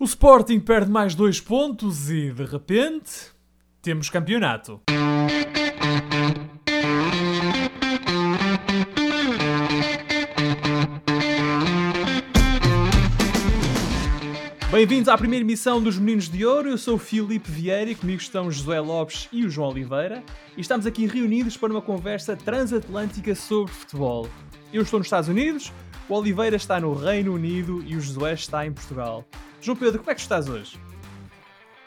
O Sporting perde mais dois pontos e, de repente, temos campeonato. Bem-vindos à primeira emissão dos Meninos de Ouro. Eu sou o Filipe Vieira e comigo estão José Lopes e o João Oliveira. E estamos aqui reunidos para uma conversa transatlântica sobre futebol. Eu estou nos Estados Unidos, o Oliveira está no Reino Unido e o Josué está em Portugal. João Pedro, como é que estás hoje?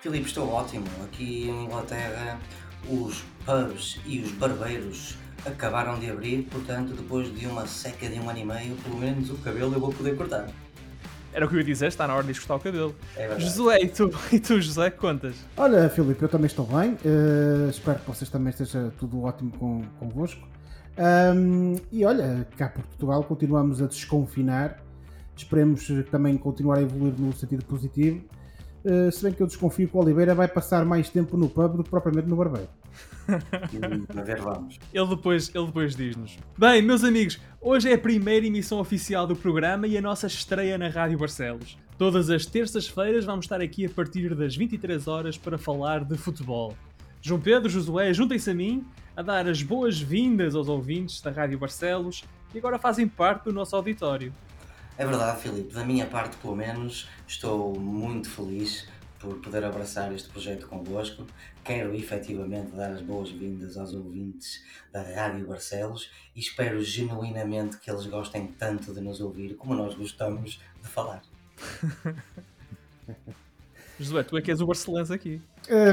Filipe, estou ótimo. Aqui em Inglaterra, os pubs e os barbeiros acabaram de abrir, portanto, depois de uma seca de um ano e meio, pelo menos o cabelo eu vou poder cortar. Era o que eu ia dizer, está na hora de cortar o cabelo. É Josué, e tu, e tu, José, contas? Olha, Filipe, eu também estou bem. Uh, espero que vocês também esteja tudo ótimo com, convosco. Um, e olha, cá por Portugal continuamos a desconfinar. Esperemos também continuar a evoluir no sentido positivo. Uh, se bem que eu desconfio que o Oliveira vai passar mais tempo no pub do que propriamente no barbeiro. a ver, vamos. Ele depois, ele depois diz-nos. Bem, meus amigos, hoje é a primeira emissão oficial do programa e a nossa estreia na Rádio Barcelos. Todas as terças-feiras vamos estar aqui a partir das 23 horas para falar de futebol. João Pedro, Josué, juntem-se a mim a dar as boas-vindas aos ouvintes da Rádio Barcelos e agora fazem parte do nosso auditório. É verdade, Filipe. Da minha parte, pelo menos, estou muito feliz por poder abraçar este projeto convosco. Quero efetivamente dar as boas-vindas aos ouvintes da Rádio Barcelos e espero genuinamente que eles gostem tanto de nos ouvir como nós gostamos de falar. Josué, tu é que és o Barcelense aqui.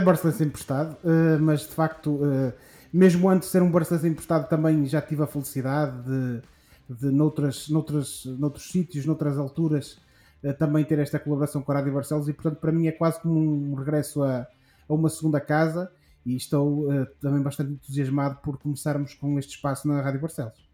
Barcelense emprestado, uh, mas de facto, uh, mesmo antes de ser um Barcelense emprestado, também já tive a felicidade de, de noutras, noutras, noutros sítios, noutras alturas, uh, também ter esta colaboração com a Rádio Barcelos e, portanto, para mim é quase como um regresso a, a uma segunda casa e estou também bastante entusiasmado por começarmos com este espaço na Rádio Barcelos.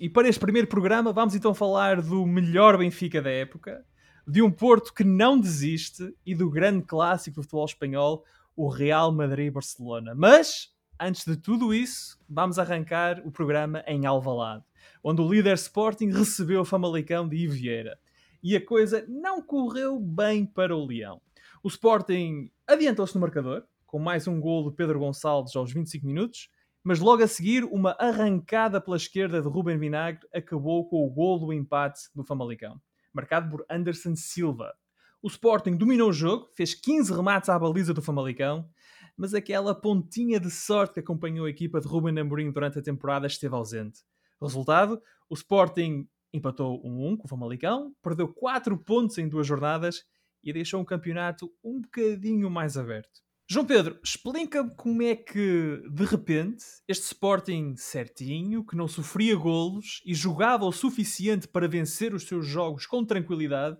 E para este primeiro programa, vamos então falar do melhor Benfica da época de um Porto que não desiste e do grande clássico do futebol espanhol, o Real Madrid-Barcelona. Mas, antes de tudo isso, vamos arrancar o programa em Alvalade, onde o líder Sporting recebeu o Famalicão de Ivo Vieira. E a coisa não correu bem para o Leão. O Sporting adiantou-se no marcador, com mais um gol de Pedro Gonçalves aos 25 minutos, mas logo a seguir, uma arrancada pela esquerda de Ruben Vinagre acabou com o gol do empate do Famalicão marcado por Anderson Silva. O Sporting dominou o jogo, fez 15 remates à baliza do Famalicão, mas aquela pontinha de sorte que acompanhou a equipa de Ruben Amorim durante a temporada esteve ausente. Resultado, o Sporting empatou 1-1 com o Famalicão, perdeu 4 pontos em duas jornadas e deixou um campeonato um bocadinho mais aberto. João Pedro, explica-me como é que, de repente, este Sporting certinho, que não sofria golos e jogava o suficiente para vencer os seus jogos com tranquilidade,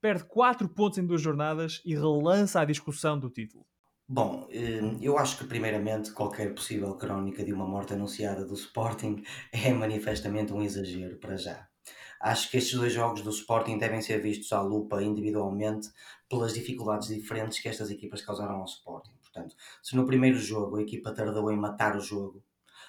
perde 4 pontos em duas jornadas e relança a discussão do título. Bom, eh, eu acho que primeiramente qualquer possível crónica de uma morte anunciada do Sporting é manifestamente um exagero para já. Acho que estes dois jogos do Sporting devem ser vistos à lupa individualmente pelas dificuldades diferentes que estas equipas causaram ao Sporting. Portanto, se no primeiro jogo a equipa tardou em matar o jogo,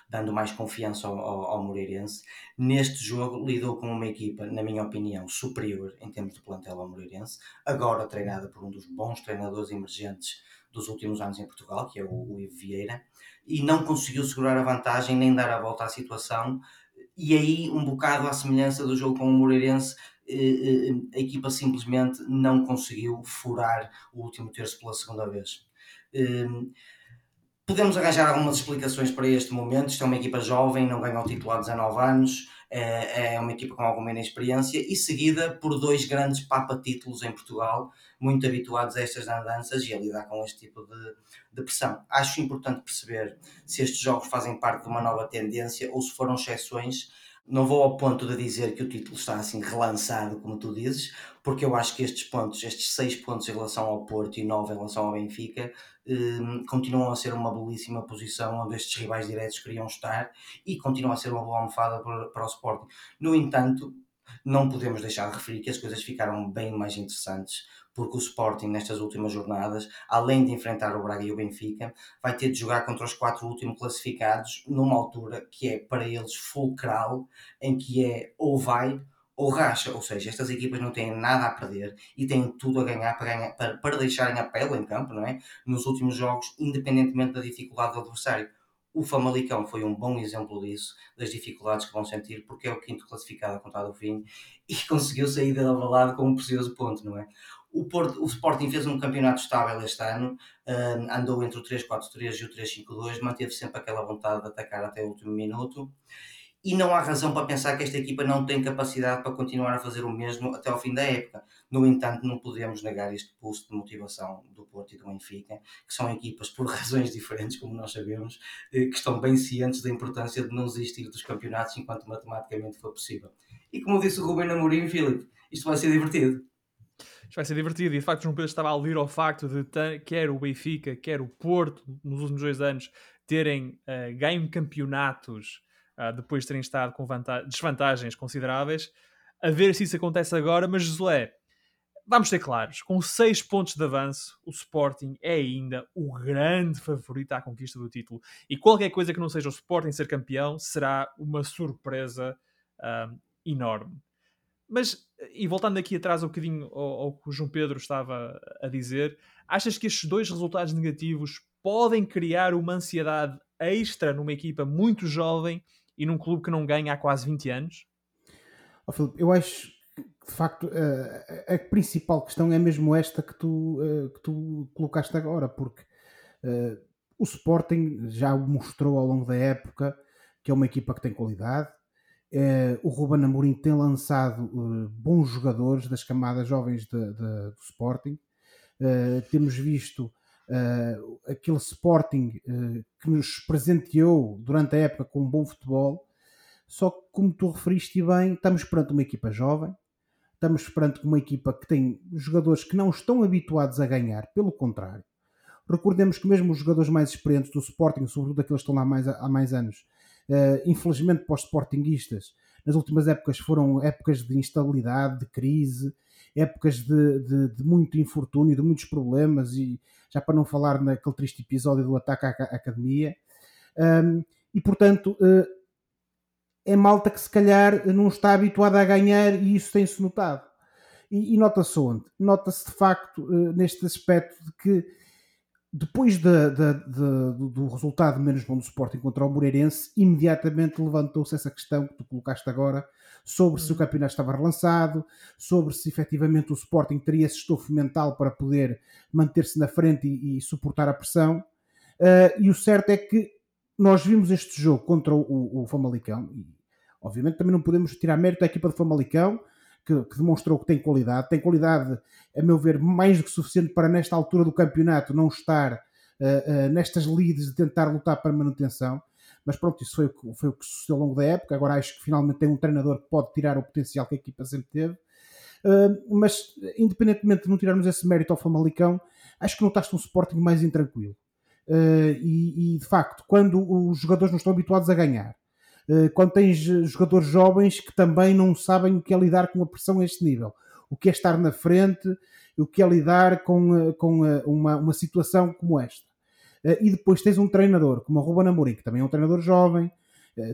dando mais confiança ao, ao, ao Moreirense, neste jogo lidou com uma equipa, na minha opinião, superior em termos de plantel ao Moreirense, agora treinada por um dos bons treinadores emergentes dos últimos anos em Portugal, que é o, o Ivo Vieira, e não conseguiu segurar a vantagem nem dar a volta à situação e aí um bocado à semelhança do jogo com o Moreirense, eh, eh, a equipa simplesmente não conseguiu furar o último terço pela segunda vez. Podemos arranjar algumas explicações para este momento. Isto é uma equipa jovem, não ganha o título há 19 anos, é, é uma equipa com alguma inexperiência e seguida por dois grandes papa-títulos em Portugal, muito habituados a estas andanças e a lidar com este tipo de, de pressão. Acho importante perceber se estes jogos fazem parte de uma nova tendência ou se foram exceções não vou ao ponto de dizer que o título está assim relançado, como tu dizes, porque eu acho que estes pontos, estes seis pontos em relação ao Porto e nove em relação ao Benfica, eh, continuam a ser uma belíssima posição onde estes rivais diretos queriam estar e continuam a ser uma boa almofada para, para o Sporting. No entanto, não podemos deixar de referir que as coisas ficaram bem mais interessantes porque o Sporting nestas últimas jornadas, além de enfrentar o Braga e o Benfica, vai ter de jogar contra os quatro últimos classificados numa altura que é para eles fulcral, em que é ou vai ou racha, ou seja, estas equipas não têm nada a perder e têm tudo a ganhar para, ganhar, para, para deixarem a pele em campo, não é? Nos últimos jogos, independentemente da dificuldade do adversário. O Famalicão foi um bom exemplo disso, das dificuldades que vão sentir, porque é o quinto classificado a contar do fim e conseguiu sair da balada com um precioso ponto, não é? O, Porto, o Sporting fez um campeonato estável este ano, uh, andou entre o 3-4-3 e o 3-5-2, manteve sempre aquela vontade de atacar até o último minuto e não há razão para pensar que esta equipa não tem capacidade para continuar a fazer o mesmo até ao fim da época. No entanto, não podemos negar este pulso de motivação do Porto e do Benfica, que são equipas por razões diferentes, como nós sabemos, eh, que estão bem cientes da importância de não desistir dos campeonatos enquanto matematicamente for possível. E como disse o Rubem Amorim, Filipe, isto vai ser divertido. Isto vai ser divertido e de facto João Pedro estava a aludir ao facto de quer o Benfica, quer o Porto, nos últimos dois anos, terem uh, ganho campeonatos uh, depois de terem estado com desvantagens consideráveis. A ver se isso acontece agora, mas Josué, vamos ser claros, com 6 pontos de avanço, o Sporting é ainda o grande favorito à conquista do título. E qualquer coisa que não seja o Sporting ser campeão será uma surpresa uh, enorme. Mas, e voltando aqui atrás um bocadinho ao, ao, que o João Pedro estava a dizer, achas que estes dois resultados negativos podem criar uma ansiedade extra numa equipa muito jovem e num clube que não ganha há quase 20 anos? Oh, Filipe, eu acho que de facto a, a, principal questão é mesmo esta que tu, uh, que tu colocaste agora, porque uh, o Sporting já mostrou ao longo da época que é uma equipa que tem qualidade. Uh, o Ruben Amorim tem lançado bons jogadores das camadas jovens de, de, do Sporting. temos visto uh, aquele Sporting uh, que nos presenteou durante a época com um bom futebol. Só que, como tu referiste bem, estamos perante uma equipa jovem, estamos perante uma equipa que tem jogadores que não estão habituados a ganhar, pelo contrário. Recordemos que mesmo os jogadores mais experientes do Sporting, sobretudo aqueles que estão lá mais, há mais anos, uh, infelizmente para os Sportinguistas, nas últimas épocas foram épocas de instabilidade, de crise, épocas de, de, de, muito infortúnio, de muitos problemas, e já para não falar naquele triste episódio do ataque à, academia. Um, e portanto, uh, é malta que se calhar não está habituada a ganhar e isso tem-se notado. E, e nota-se onde? Nota-se de facto uh, neste aspecto de que depois de, de, de, do resultado menos bom do Sporting contra o Moreirense, imediatamente levantou-se essa questão que tu colocaste agora sobre se o uhum. campeonato estava relançado, sobre se efetivamente o Sporting teria esse estofo mental para poder manter-se na frente e, e, suportar a pressão. Uh, e o certo é que nós vimos este jogo contra o, o Famalicão e obviamente também não podemos tirar mérito à equipa de Famalicão, que, que, demonstrou que tem qualidade. Tem qualidade, a meu ver, mais do que suficiente para, nesta altura do campeonato, não estar uh, uh, nestas leads de tentar lutar para manutenção. Mas pronto, isso foi o, que, foi o que sucedeu ao longo da época. Agora acho que finalmente tem um treinador que pode tirar o potencial que a equipa sempre teve. Uh, mas, independentemente de não tirarmos esse mérito ao Famalicão, acho que notaste um Sporting mais intranquilo. E, e, de facto, quando os jogadores não estão habituados a ganhar, eh, quando tens jogadores jovens que também não sabem o que é lidar com a pressão a este nível, o que é estar na frente, o que é lidar com, eh, com eh, uma, uma situação como esta. E depois tens um treinador como o Ruben Amorim, que também é um treinador jovem,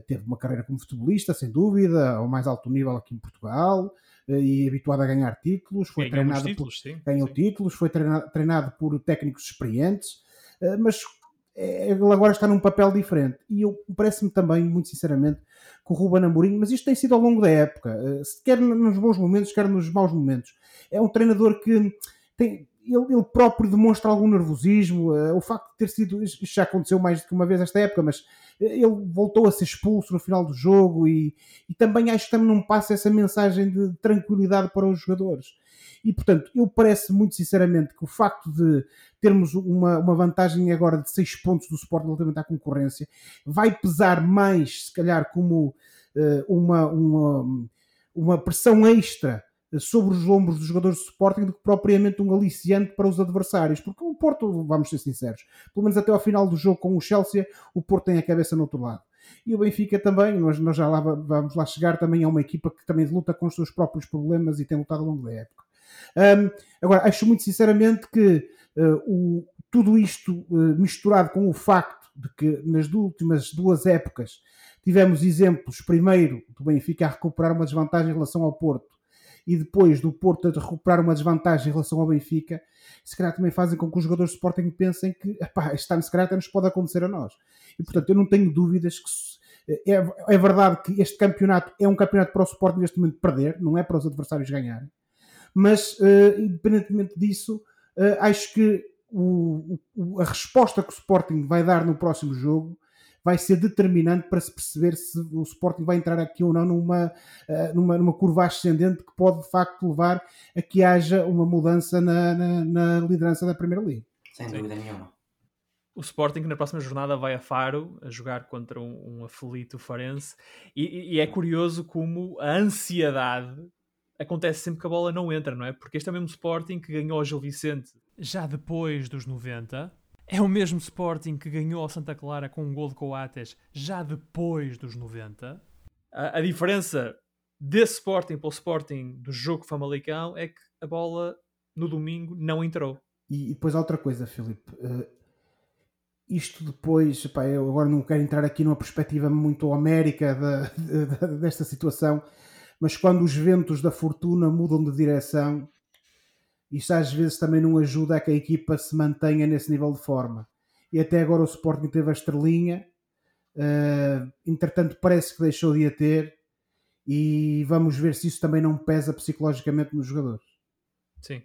teve uma carreira como futebolista, sem dúvida, ao mais alto nível aqui em Portugal, e habituado a ganhar títulos, foi Ganhou treinado títulos, por, sim, ganhou sim. títulos, foi treinado, treinado por técnicos experientes, mas é, ele agora está num papel diferente. E eu parece-me também, muito sinceramente, que o Ruben Amorim, mas isto tem sido ao longo da época, eh, quer nos bons momentos, quer nos maus momentos. É um treinador que tem, ele, ele, próprio demonstra algum nervosismo. Uh, o facto de ter sido. Isto já aconteceu mais do que uma vez esta época, mas ele voltou a ser expulso no final do jogo e, e também acho que também não passa essa mensagem de tranquilidade para os jogadores. E portanto, eu parece muito sinceramente que o facto de termos uma, uma vantagem agora de 6 pontos do Sport relativamente à concorrência vai pesar mais, se calhar, como uh, uma, uma, uma pressão extra sobre os ombros dos jogadores de Sporting do que propriamente um aliciante para os adversários, porque o Porto, vamos ser sinceros, pelo menos até ao final do jogo com o Chelsea, o Porto tem a cabeça no outro lado. E o Benfica também, nós, nós já lá, vamos lá chegar, também é uma equipa que também luta com os seus próprios problemas e tem lutado ao longo da época. Um, agora, acho muito sinceramente que uh, o, tudo isto uh, misturado com o facto de que nas últimas duas épocas tivemos exemplos, primeiro, do Benfica a recuperar uma desvantagem em relação ao Porto, e depois do Porto a recuperar uma desvantagem em relação ao Benfica, se calhar também fazem com que os jogadores de Sporting pensem que epá, este ano se calhar nos pode acontecer a nós. E portanto eu não tenho dúvidas que é, é verdade que este campeonato é um campeonato para o Sporting neste momento perder, não é para os adversários ganharem. Mas, uh, independentemente disso, uh, acho que o, o, a resposta que o Sporting vai dar no próximo jogo vai ser determinante para se perceber se o Sporting vai entrar aqui ou não numa, uh, numa, numa curva ascendente que pode de facto levar a que haja uma mudança na, na, na liderança da Primeira Liga. Sem dúvida nenhuma. O Sporting na próxima jornada vai a Faro a jogar contra um, um aflito Farense e, e é curioso como a ansiedade acontece sempre que a bola não entra, não é? Porque este é o mesmo Sporting que ganhou ao Gil Vicente já depois dos 90 é o mesmo Sporting que ganhou ao Santa Clara com um gol de Coates já depois dos 90. A, a diferença desse Sporting para o Sporting do jogo Famalicão é que a bola no domingo não entrou. E, e depois outra coisa, Filipe. Uh, isto depois, pá, eu agora não quero entrar aqui numa perspectiva muito homérica da, de, desta situação, mas quando os ventos da fortuna mudam de direção, isto às vezes também não ajuda a que a equipa se mantenha nesse nível de forma. E até agora o Sporting teve a estrelinha, uh, entretanto parece que deixou de a ter, e vamos ver se isso também não pesa psicologicamente nos jogadores. Sim.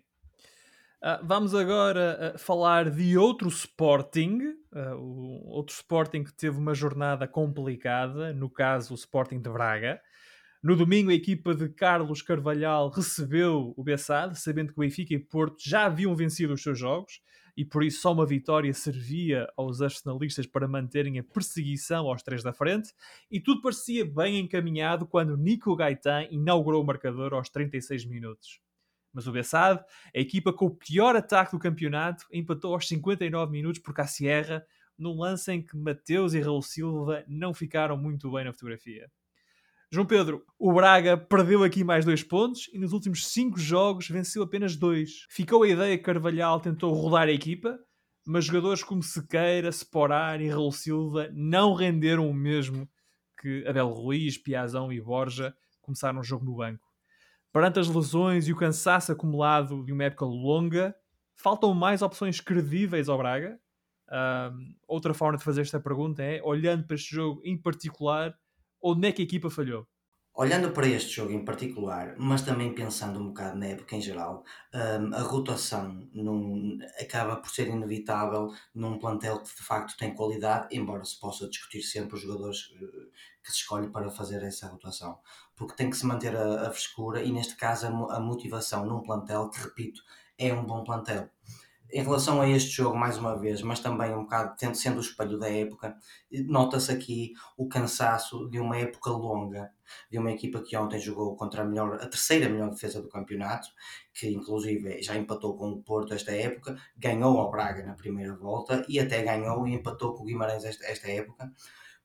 Uh, vamos agora uh, falar de outro Sporting, uh, o outro Sporting que teve uma jornada complicada, no caso o Sporting de Braga. No domingo, a equipa de Carlos Carvalhal recebeu o Bessade, sabendo que o Benfica e Porto já haviam vencido os seus jogos e por isso só uma vitória servia aos arsenalistas para manterem a perseguição aos três da frente. E tudo parecia bem encaminhado quando Nico Gaetan inaugurou o marcador aos 36 minutos. Mas o Bessade, a equipa com o pior ataque do campeonato, empatou aos 59 minutos por Cassierra, num lance em que Mateus e Raul Silva não ficaram muito bem na fotografia. João Pedro, o Braga perdeu aqui mais dois pontos e nos últimos cinco jogos venceu apenas dois. Ficou a ideia que Carvalhal tentou rodar a equipa, mas jogadores como Sequeira, Sporar e Raul Silva não renderam o mesmo que Abel Ruiz, Piazão e Borja começaram o jogo no banco. Perante as lesões e o cansaço acumulado de uma época longa, faltam mais opções credíveis ao Braga? Um, outra forma de fazer esta pergunta é, olhando para este jogo em particular, Onde é que a equipa falhou? Olhando para este jogo em particular, mas também pensando um bocado na época em geral, um, a rotação num, acaba por ser inevitável num plantel que de facto tem qualidade, embora se possa discutir sempre os jogadores uh, que se escolhe para fazer essa rotação, porque tem que se manter a, a frescura e, neste caso, a, a motivação num plantel que, repito, é um bom plantel em relação a este jogo, mais uma vez, mas também um bocado tendo sendo o espelho da época, nota-se aqui o cansaço de uma época longa, de uma equipa que ontem jogou contra a, melhor, a terceira melhor defesa do campeonato, que inclusive já empatou com o Porto esta época, ganhou ao Braga na primeira volta e até ganhou e empatou com o Guimarães esta, esta época.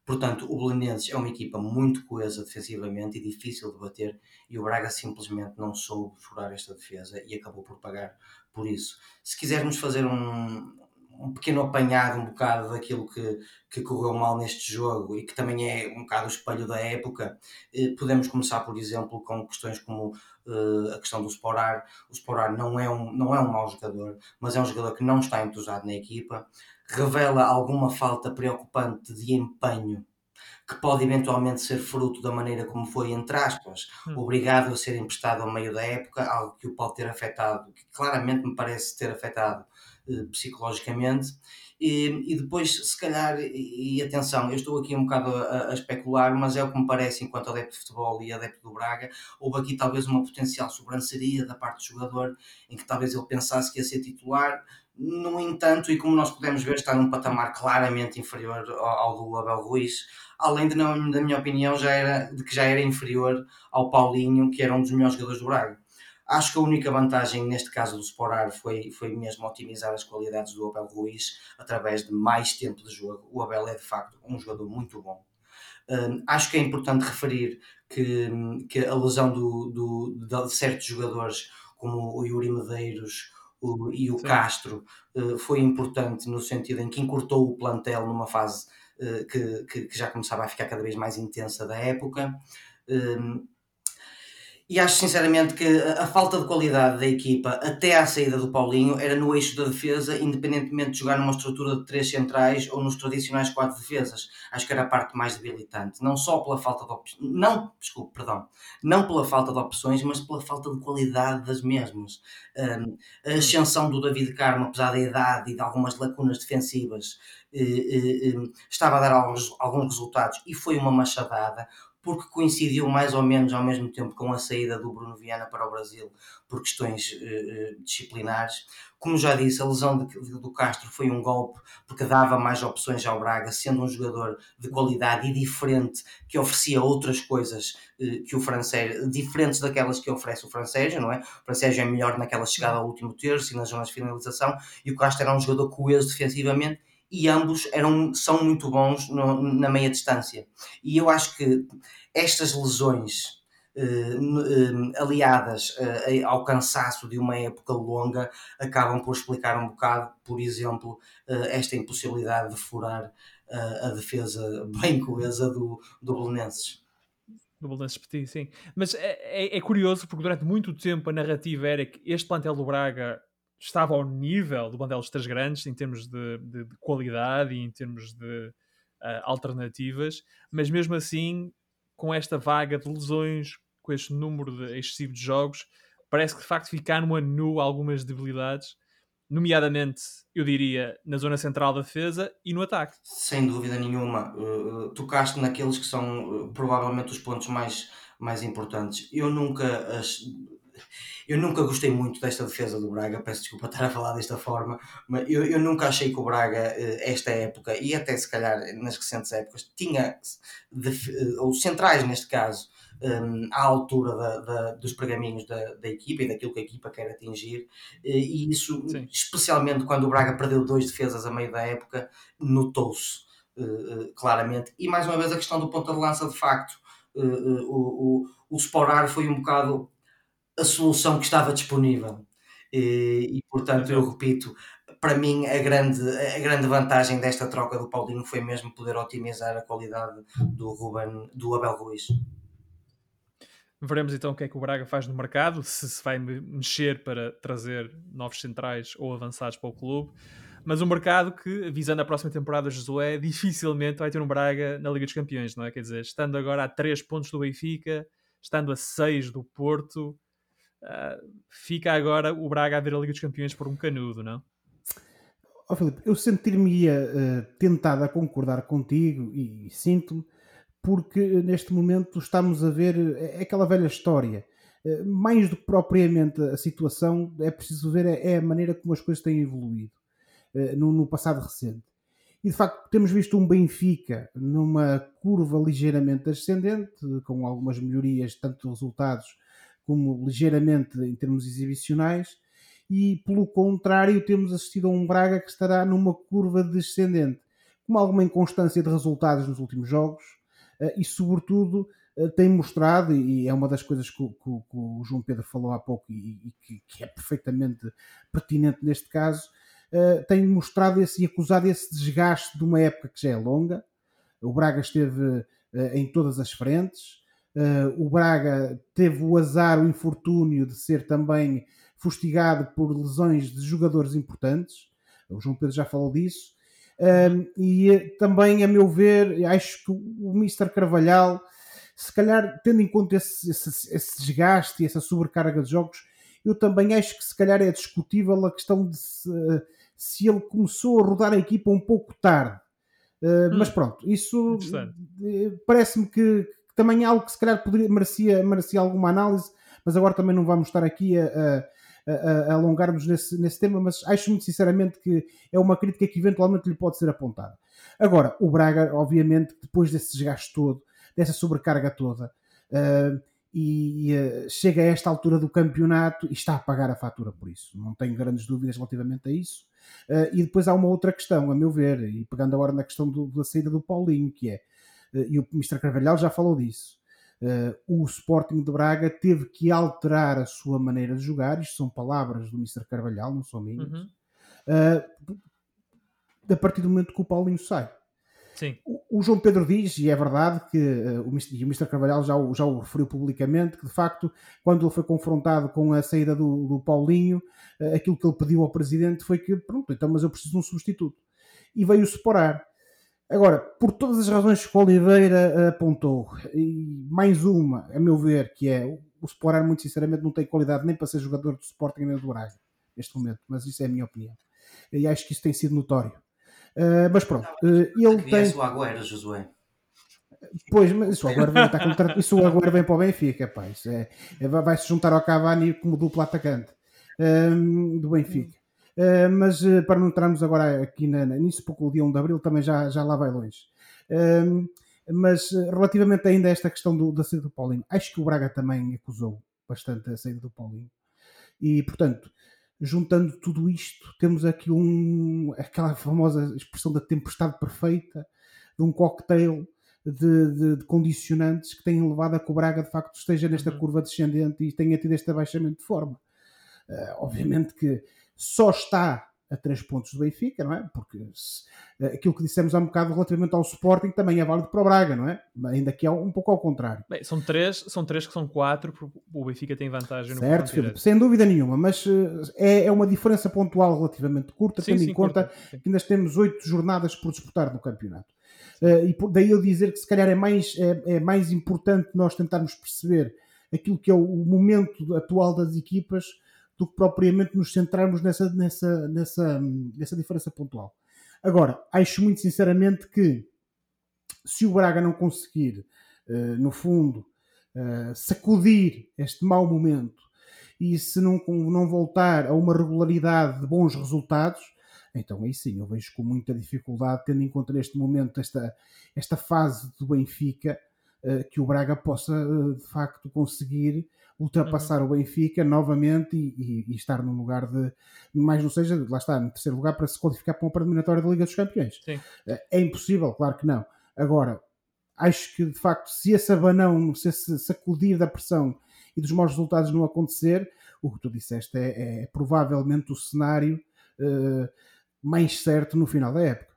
Portanto, o Belenenses é uma equipa muito coesa defensivamente e difícil de bater e o Braga simplesmente não soube furar esta defesa e acabou por pagar por isso. Se quisermos fazer um, um pequeno apanhado um bocado daquilo que, que correu mal neste jogo e que também é um bocado o espelho da época, eh, podemos começar, por exemplo, com questões como eh, a questão do Sporar. O Sporar não é, um, não é um mau jogador, mas é um jogador que não está entusiasmado na equipa, revela alguma falta preocupante de empenho que pode eventualmente ser fruto da maneira como foi, entre aspas, hum. obrigado a ser emprestado ao meio da época, algo que o pode ter afetado, que claramente me parece ter afetado eh, psicologicamente. E, e, depois, se calhar, e, e, atenção, eu estou aqui um bocado a, a, especular, mas é o que me parece, enquanto adepto de futebol e adepto do Braga, houve aqui talvez uma potencial sobranceria da parte do jogador, em que talvez ele pensasse que ia ser titular, no entanto, e como nós podemos ver, está num patamar claramente inferior ao, do Abel Ruiz, além de, na minha opinião, já era, de que já era inferior ao Paulinho, que era um dos melhores jogadores do Braga. Acho que a única vantagem neste caso do Sporar foi, foi mesmo otimizar as qualidades do Abel Ruiz através de mais tempo de jogo. O Abel é de facto um jogador muito bom. Um, acho que é importante referir que, que a lesão do, do, de certos jogadores, como o Yuri Medeiros o, e o Sim. Castro, uh, foi importante no sentido em que encurtou o plantel numa fase que, que, que, já começava a ficar cada vez mais intensa da época. Um, e acho sinceramente que a falta de qualidade da equipa até à saída do Paulinho era no eixo da defesa, independentemente de jogar numa estrutura de três centrais ou nos tradicionais quatro defesas. Acho que era a parte mais debilitante, não só pela falta de opções, não, desculpe, perdão, não pela falta de opções, mas pela falta de qualidade das mesmas. Um, a ascensão do David Carmo, apesar da idade e de algumas lacunas defensivas, eh, eh, eh, estava a dar alguns, alguns resultados e foi uma machadada porque coincidiu mais ou menos ao mesmo tempo com a saída do Bruno Viana para o Brasil por questões uh, disciplinares. Como já disse, a lesão de, do Castro foi um golpe porque dava mais opções ao Braga, sendo um jogador de qualidade e diferente, que oferecia outras coisas uh, que o francês, diferentes daquelas que oferece o francês, não é? O francês é melhor naquela chegada ao último terço e nas zonas de finalização, e o Castro era um jogador coeso defensivamente e ambos eram, são muito bons no, na meia distância. E eu acho que estas lesões eh, eh, aliadas eh, ao cansaço de uma época longa acabam por explicar um bocado, por exemplo, esta impossibilidade de furar a defesa bem coesa do, do Belenenses do Belenenses Petit, sim. Mas é, é, é, curioso porque durante muito tempo a narrativa era que este plantel do Braga estava ao nível do dos três grandes em termos de, de, de qualidade e em termos de uh, alternativas, mas mesmo assim, com esta vaga de lesões, com este número de excessivo de jogos, parece que de facto ficaram a nu algumas debilidades, nomeadamente, eu diria, na zona central da defesa e no ataque. Sem dúvida nenhuma. Uh, tocaste naqueles que são uh, provavelmente os pontos mais, mais importantes. Eu nunca. Eu nunca gostei muito desta defesa do Braga, peço desculpa estar a falar desta forma, mas eu, eu nunca achei que o Braga, eh, esta época, e até se calhar nas recentes épocas, tinha, eh, ou centrais neste caso, um, à altura da, da, dos pergaminhos da, da, equipa e daquilo que a equipa quer atingir, eh, e isso, Sim. especialmente quando o Braga perdeu dois defesas a meio da época, notou-se uh, claramente. E mais uma vez a questão do ponta de lança, de facto, uh, uh, o, o, o Sporar foi um bocado a solução que estava disponível. E, e portanto, eu repito, para mim a grande, a grande vantagem desta troca do Paulinho foi mesmo poder otimizar a qualidade do Ruben, do Abel Ruiz. Veremos então o que é que o Braga faz no mercado, se se vai mexer para trazer novos centrais ou avançados para o clube. Mas um mercado que, visando a próxima temporada, Josué, dificilmente vai ter um Braga na Liga dos Campeões, não é? Quer dizer, estando agora a 3 pontos do Benfica, estando a 6 do Porto, Uh, fica agora o Braga a ver a Liga dos Campeões por um canudo, não? Oh, Filipe, eu sentir-me-ia uh, tentado a concordar contigo e, e sinto-me, porque neste momento estamos a ver é, aquela velha história. Uh, mais do que propriamente a situação, é preciso ver é, é a maneira como as coisas têm evoluído uh, no, no passado recente. E de facto temos visto um Benfica numa curva ligeiramente ascendente, com algumas melhorias, tanto de resultados como ligeiramente em termos exibicionais, e pelo contrário, temos assistido a um Braga que estará numa curva descendente, com alguma inconstância de resultados nos últimos jogos eh, e, sobretudo, eh, tem mostrado, e é uma das coisas que, que, que o João Pedro falou há pouco e, e que, que, é perfeitamente pertinente neste caso, uh, tem mostrado esse, e acusado esse desgaste de uma época que já é longa. O Braga esteve em todas as frentes, o Braga teve o azar, o infortúnio de ser também fustigado por lesões de jogadores importantes. O João Pedro já falou disso. Uh, e também, a meu ver, acho que o Mr. Carvalhal, se calhar, tendo em conta esse, esse, esse, desgaste e essa sobrecarga de jogos, eu também acho que se calhar é discutível a questão de se, se ele começou a rodar a equipa um pouco tarde. Uh, hum. Mas pronto, isso eh, parece-me que, também é algo que se calhar poderia, merecia, merecia alguma análise, mas agora também não vamos estar aqui a, a, a, a alongarmos nesse, nesse tema, mas acho muito sinceramente que é uma crítica que eventualmente lhe pode ser apontada. Agora, o Braga, obviamente, depois desse desgaste todo, dessa sobrecarga toda, uh, e uh, chega a esta altura do campeonato e está a pagar a fatura por isso. Não tenho grandes dúvidas relativamente a isso. Uh, e depois há uma outra questão, a meu ver, e pegando agora na questão do, da saída do Paulinho, que é e o Mr. Carvalhal já falou disso. Uh, o Sporting de Braga teve que alterar a sua maneira de jogar, isto são palavras do Mr. Carvalhal, não são minhas, uhum. uh, a partir do momento que o Paulinho sai. Sim. O, o João Pedro diz, e é verdade, que uh, o, o Mr. Carvalhal já, já o referiu publicamente, que de facto, quando ele foi confrontado com a saída do, do Paulinho, uh, aquilo que ele pediu ao presidente foi que, pronto, então, mas eu preciso de um substituto. E veio separar. Agora, por todas as razões que o Oliveira apontou, e mais uma, a meu ver, que é o Sporar, muito sinceramente, não tem qualidade nem para ser jogador do Sporting nem do Braga, neste momento, mas isso é a minha opinião. E acho que isso tem sido notório. Uh, mas pronto, uh, ele tem. o Agüero, Josué. Pois, mas isso o Agüero vem, contra... isso o Agüero vem para o Benfica, pá, é, é vai se juntar ao Cavani como duplo atacante um, do Benfica. Uh, mas uh, para não entrarmos agora aqui na, nisso, porque o dia 1 de Abril também já, já lá vai longe. Um, mas uh, relativamente ainda a esta questão do, da saída do Paulinho, acho que o Braga também acusou bastante a saída do Paulinho. E, portanto, juntando tudo isto, temos aqui um, aquela famosa expressão da tempestade perfeita, de um cocktail de, de, de condicionantes que têm levado a que o Braga de facto esteja nesta uhum. curva descendente e tenha tido este abaixamento de forma. Uh, obviamente que só está a 3 pontos do Benfica, não é? Porque se, eh, aquilo que dissemos há um bocado relativamente ao Sporting também é válido para o Braga, não é? Ainda que é um pouco ao contrário. Bem, são três, são três que são quatro, o Benfica tem vantagem no Certo, Filipe, sem dúvida nenhuma, mas eh, é, é uma diferença pontual relativamente curta, sim, tendo sim, em conta curta, que ainda temos oito jornadas por disputar no campeonato. Uh, e daí eu dizer que se calhar é mais, é, é mais importante nós tentarmos perceber aquilo que é o, o momento atual das equipas do que propriamente nos centrarmos nessa, nessa, nessa, nessa diferença pontual. Agora, acho muito sinceramente que se o Braga não conseguir, uh, no fundo, uh, sacudir este mau momento e se não, não voltar a uma regularidade de bons resultados, então aí sim eu vejo com muita dificuldade, tendo em conta neste momento esta, esta fase do Benfica, uh, que o Braga possa de facto conseguir ultrapassar uhum. o Benfica novamente e, e, e, estar num lugar de mais não seja, lá está, no terceiro lugar para se qualificar para uma preliminatória da Liga dos Campeões. Sim. Eh, é impossível, claro que não. Agora, acho que de facto, se esse abanão, se esse sacudir da pressão e dos maus resultados não acontecer, o que tu disseste é, é provavelmente o cenário uh, mais certo no final da época.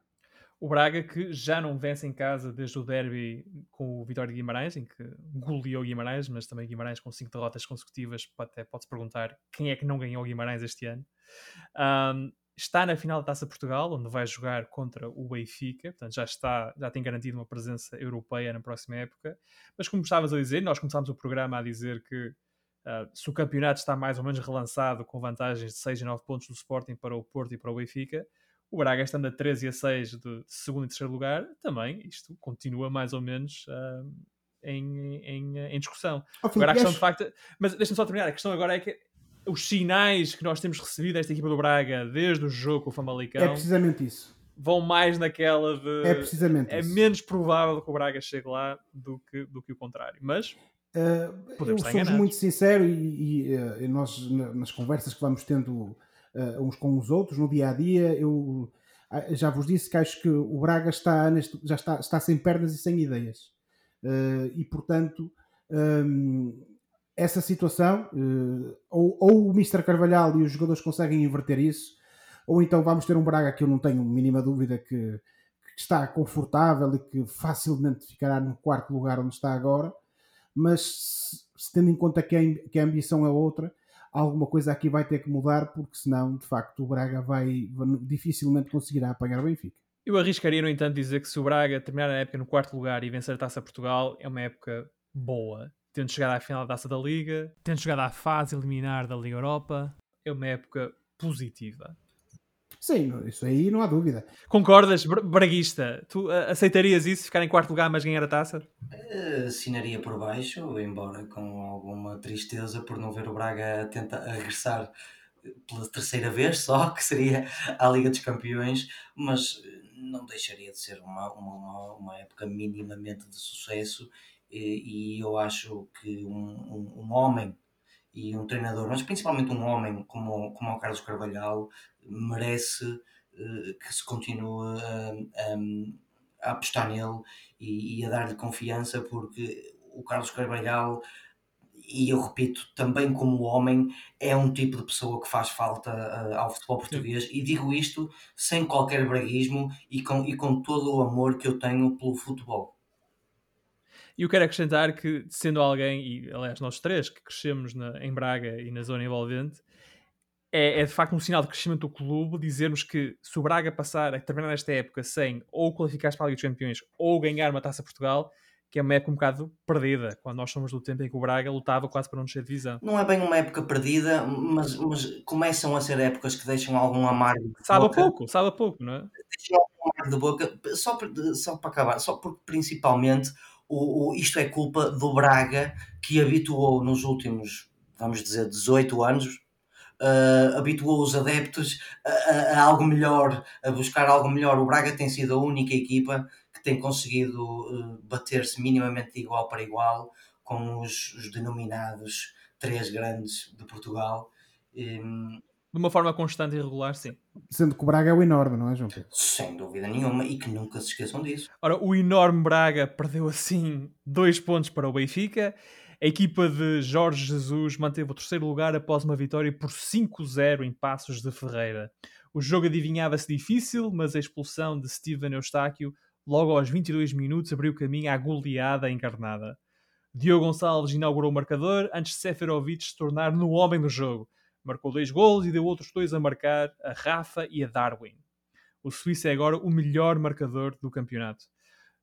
O Braga que já não vence em casa desde o derby com o Vitória de Guimarães, em que goleou Guimarães, mas também Guimarães com cinco derrotas consecutivas. Até pode-se perguntar quem é que não ganhou Guimarães este ano. Um, está na final da Taça Portugal, onde vai jogar contra o Benfica, portanto já está, já tem garantido uma presença europeia na próxima época. Mas como estavas a dizer, nós começámos o programa a dizer que uh, se o campeonato está mais ou menos relançado com vantagens de 6 e 9 pontos do Sporting para o Porto e para o Benfica, o Braga estando a 13 e a 6 de segundo e terceiro lugar, também isto continua mais ou menos uh, em, em, em, discussão. Oh, agora a questão de facto. Mas deixa-me só terminar. A questão agora é que os sinais que nós temos recebido desta equipa do Braga desde o jogo com o Famalicão. É precisamente isso. Vão mais naquela de. É precisamente É isso. menos provável que o Braga chegue lá do que, do que o contrário. Mas. Uh, eu sou muito sincero e, e, uh, nós, nas conversas que vamos tendo uh, uns com os outros no dia a dia. Eu uh, já vos disse que acho que o Braga está neste, já está, está sem pernas e sem ideias. Uh, e portanto, um, essa situação, eh, ou, ou o Mr. Carvalhal e os jogadores conseguem inverter isso, ou então vamos ter um Braga que eu não tenho mínima dúvida que, que está confortável e que facilmente ficará no quarto lugar onde está agora, mas se, se tendo em conta que a, que a ambição é outra, alguma coisa aqui vai ter que mudar, porque senão, de facto, o Braga vai, dificilmente conseguirá apanhar o Benfica. Eu arriscaria, no entanto, dizer que se o Braga terminar a época no quarto lugar e vencer a Taça Portugal, é uma época boa. Tendo chegado à final da Taça da Liga, tendo chegado à fase eliminar da Liga Europa, é uma época positiva. Sim, isso aí não há dúvida. Concordas, Braguista? Tu uh, aceitarias isso, ficar em quarto lugar, mas ganhar a taça? Uh, assinaria por baixo, embora com alguma tristeza por não ver o Braga a tentar regressar pela terceira vez só, que seria a Liga dos Campeões, mas não deixaria de ser uma, uma, uma época minimamente de sucesso e, e eu acho que um, um, um homem e um treinador, mas principalmente um homem como, como o Carlos Carvalhal, merece uh, que se continue a, a, a apostar nele e, e a dar-lhe confiança, porque o Carlos Carvalhal e eu repito, também como homem, é um tipo de pessoa que faz falta uh, ao futebol português, Sim. e digo isto sem qualquer braguismo e com, e com todo o amor que eu tenho pelo futebol. E eu quero acrescentar que, sendo alguém, e aliás nós três que crescemos na, em Braga e na zona envolvente, é, é, de facto um sinal de crescimento do clube dizermos que se o Braga passar a terminar esta época sem ou qualificar-se para a Liga dos Campeões ou ganhar uma taça Portugal, que é uma época um bocado perdida, quando nós somos do tempo em que o Braga lutava quase para não descer de divisão. Não é bem uma época perdida, mas, mas começam a ser épocas que deixam algum amargo. De sabe boca. a pouco, sabe a pouco, não é? Deixam algum amargo de boca, só, só para acabar, só porque principalmente o, o, isto é culpa do Braga que habituou nos últimos, vamos dizer, 18 anos uh, habituou os adeptos a, a, a, algo melhor, a buscar algo melhor. O Braga tem sido a única equipa que tem conseguido uh, bater-se minimamente de igual para igual com os, os denominados três grandes de Portugal. Um, de uma forma constante e regular, sim. Sendo que o Braga é o enorme, não é, João Pedro? Sem dúvida nenhuma, e que nunca se esqueçam disso. Ora, o enorme Braga perdeu assim dois pontos para o Benfica a equipa de Jorge Jesus manteve o terceiro lugar após uma vitória por 5-0 em Passos de Ferreira. O jogo adivinhava-se difícil, mas a expulsão de Steven Eustáquio logo aos 22 minutos abriu caminho à goleada encarnada. Diogo Gonçalves inaugurou o marcador antes de Seferovic se tornar no homem do jogo. Marcou dois gols e deu outros dois a marcar, a Rafa e a Darwin. O Suíço é agora o melhor marcador do campeonato.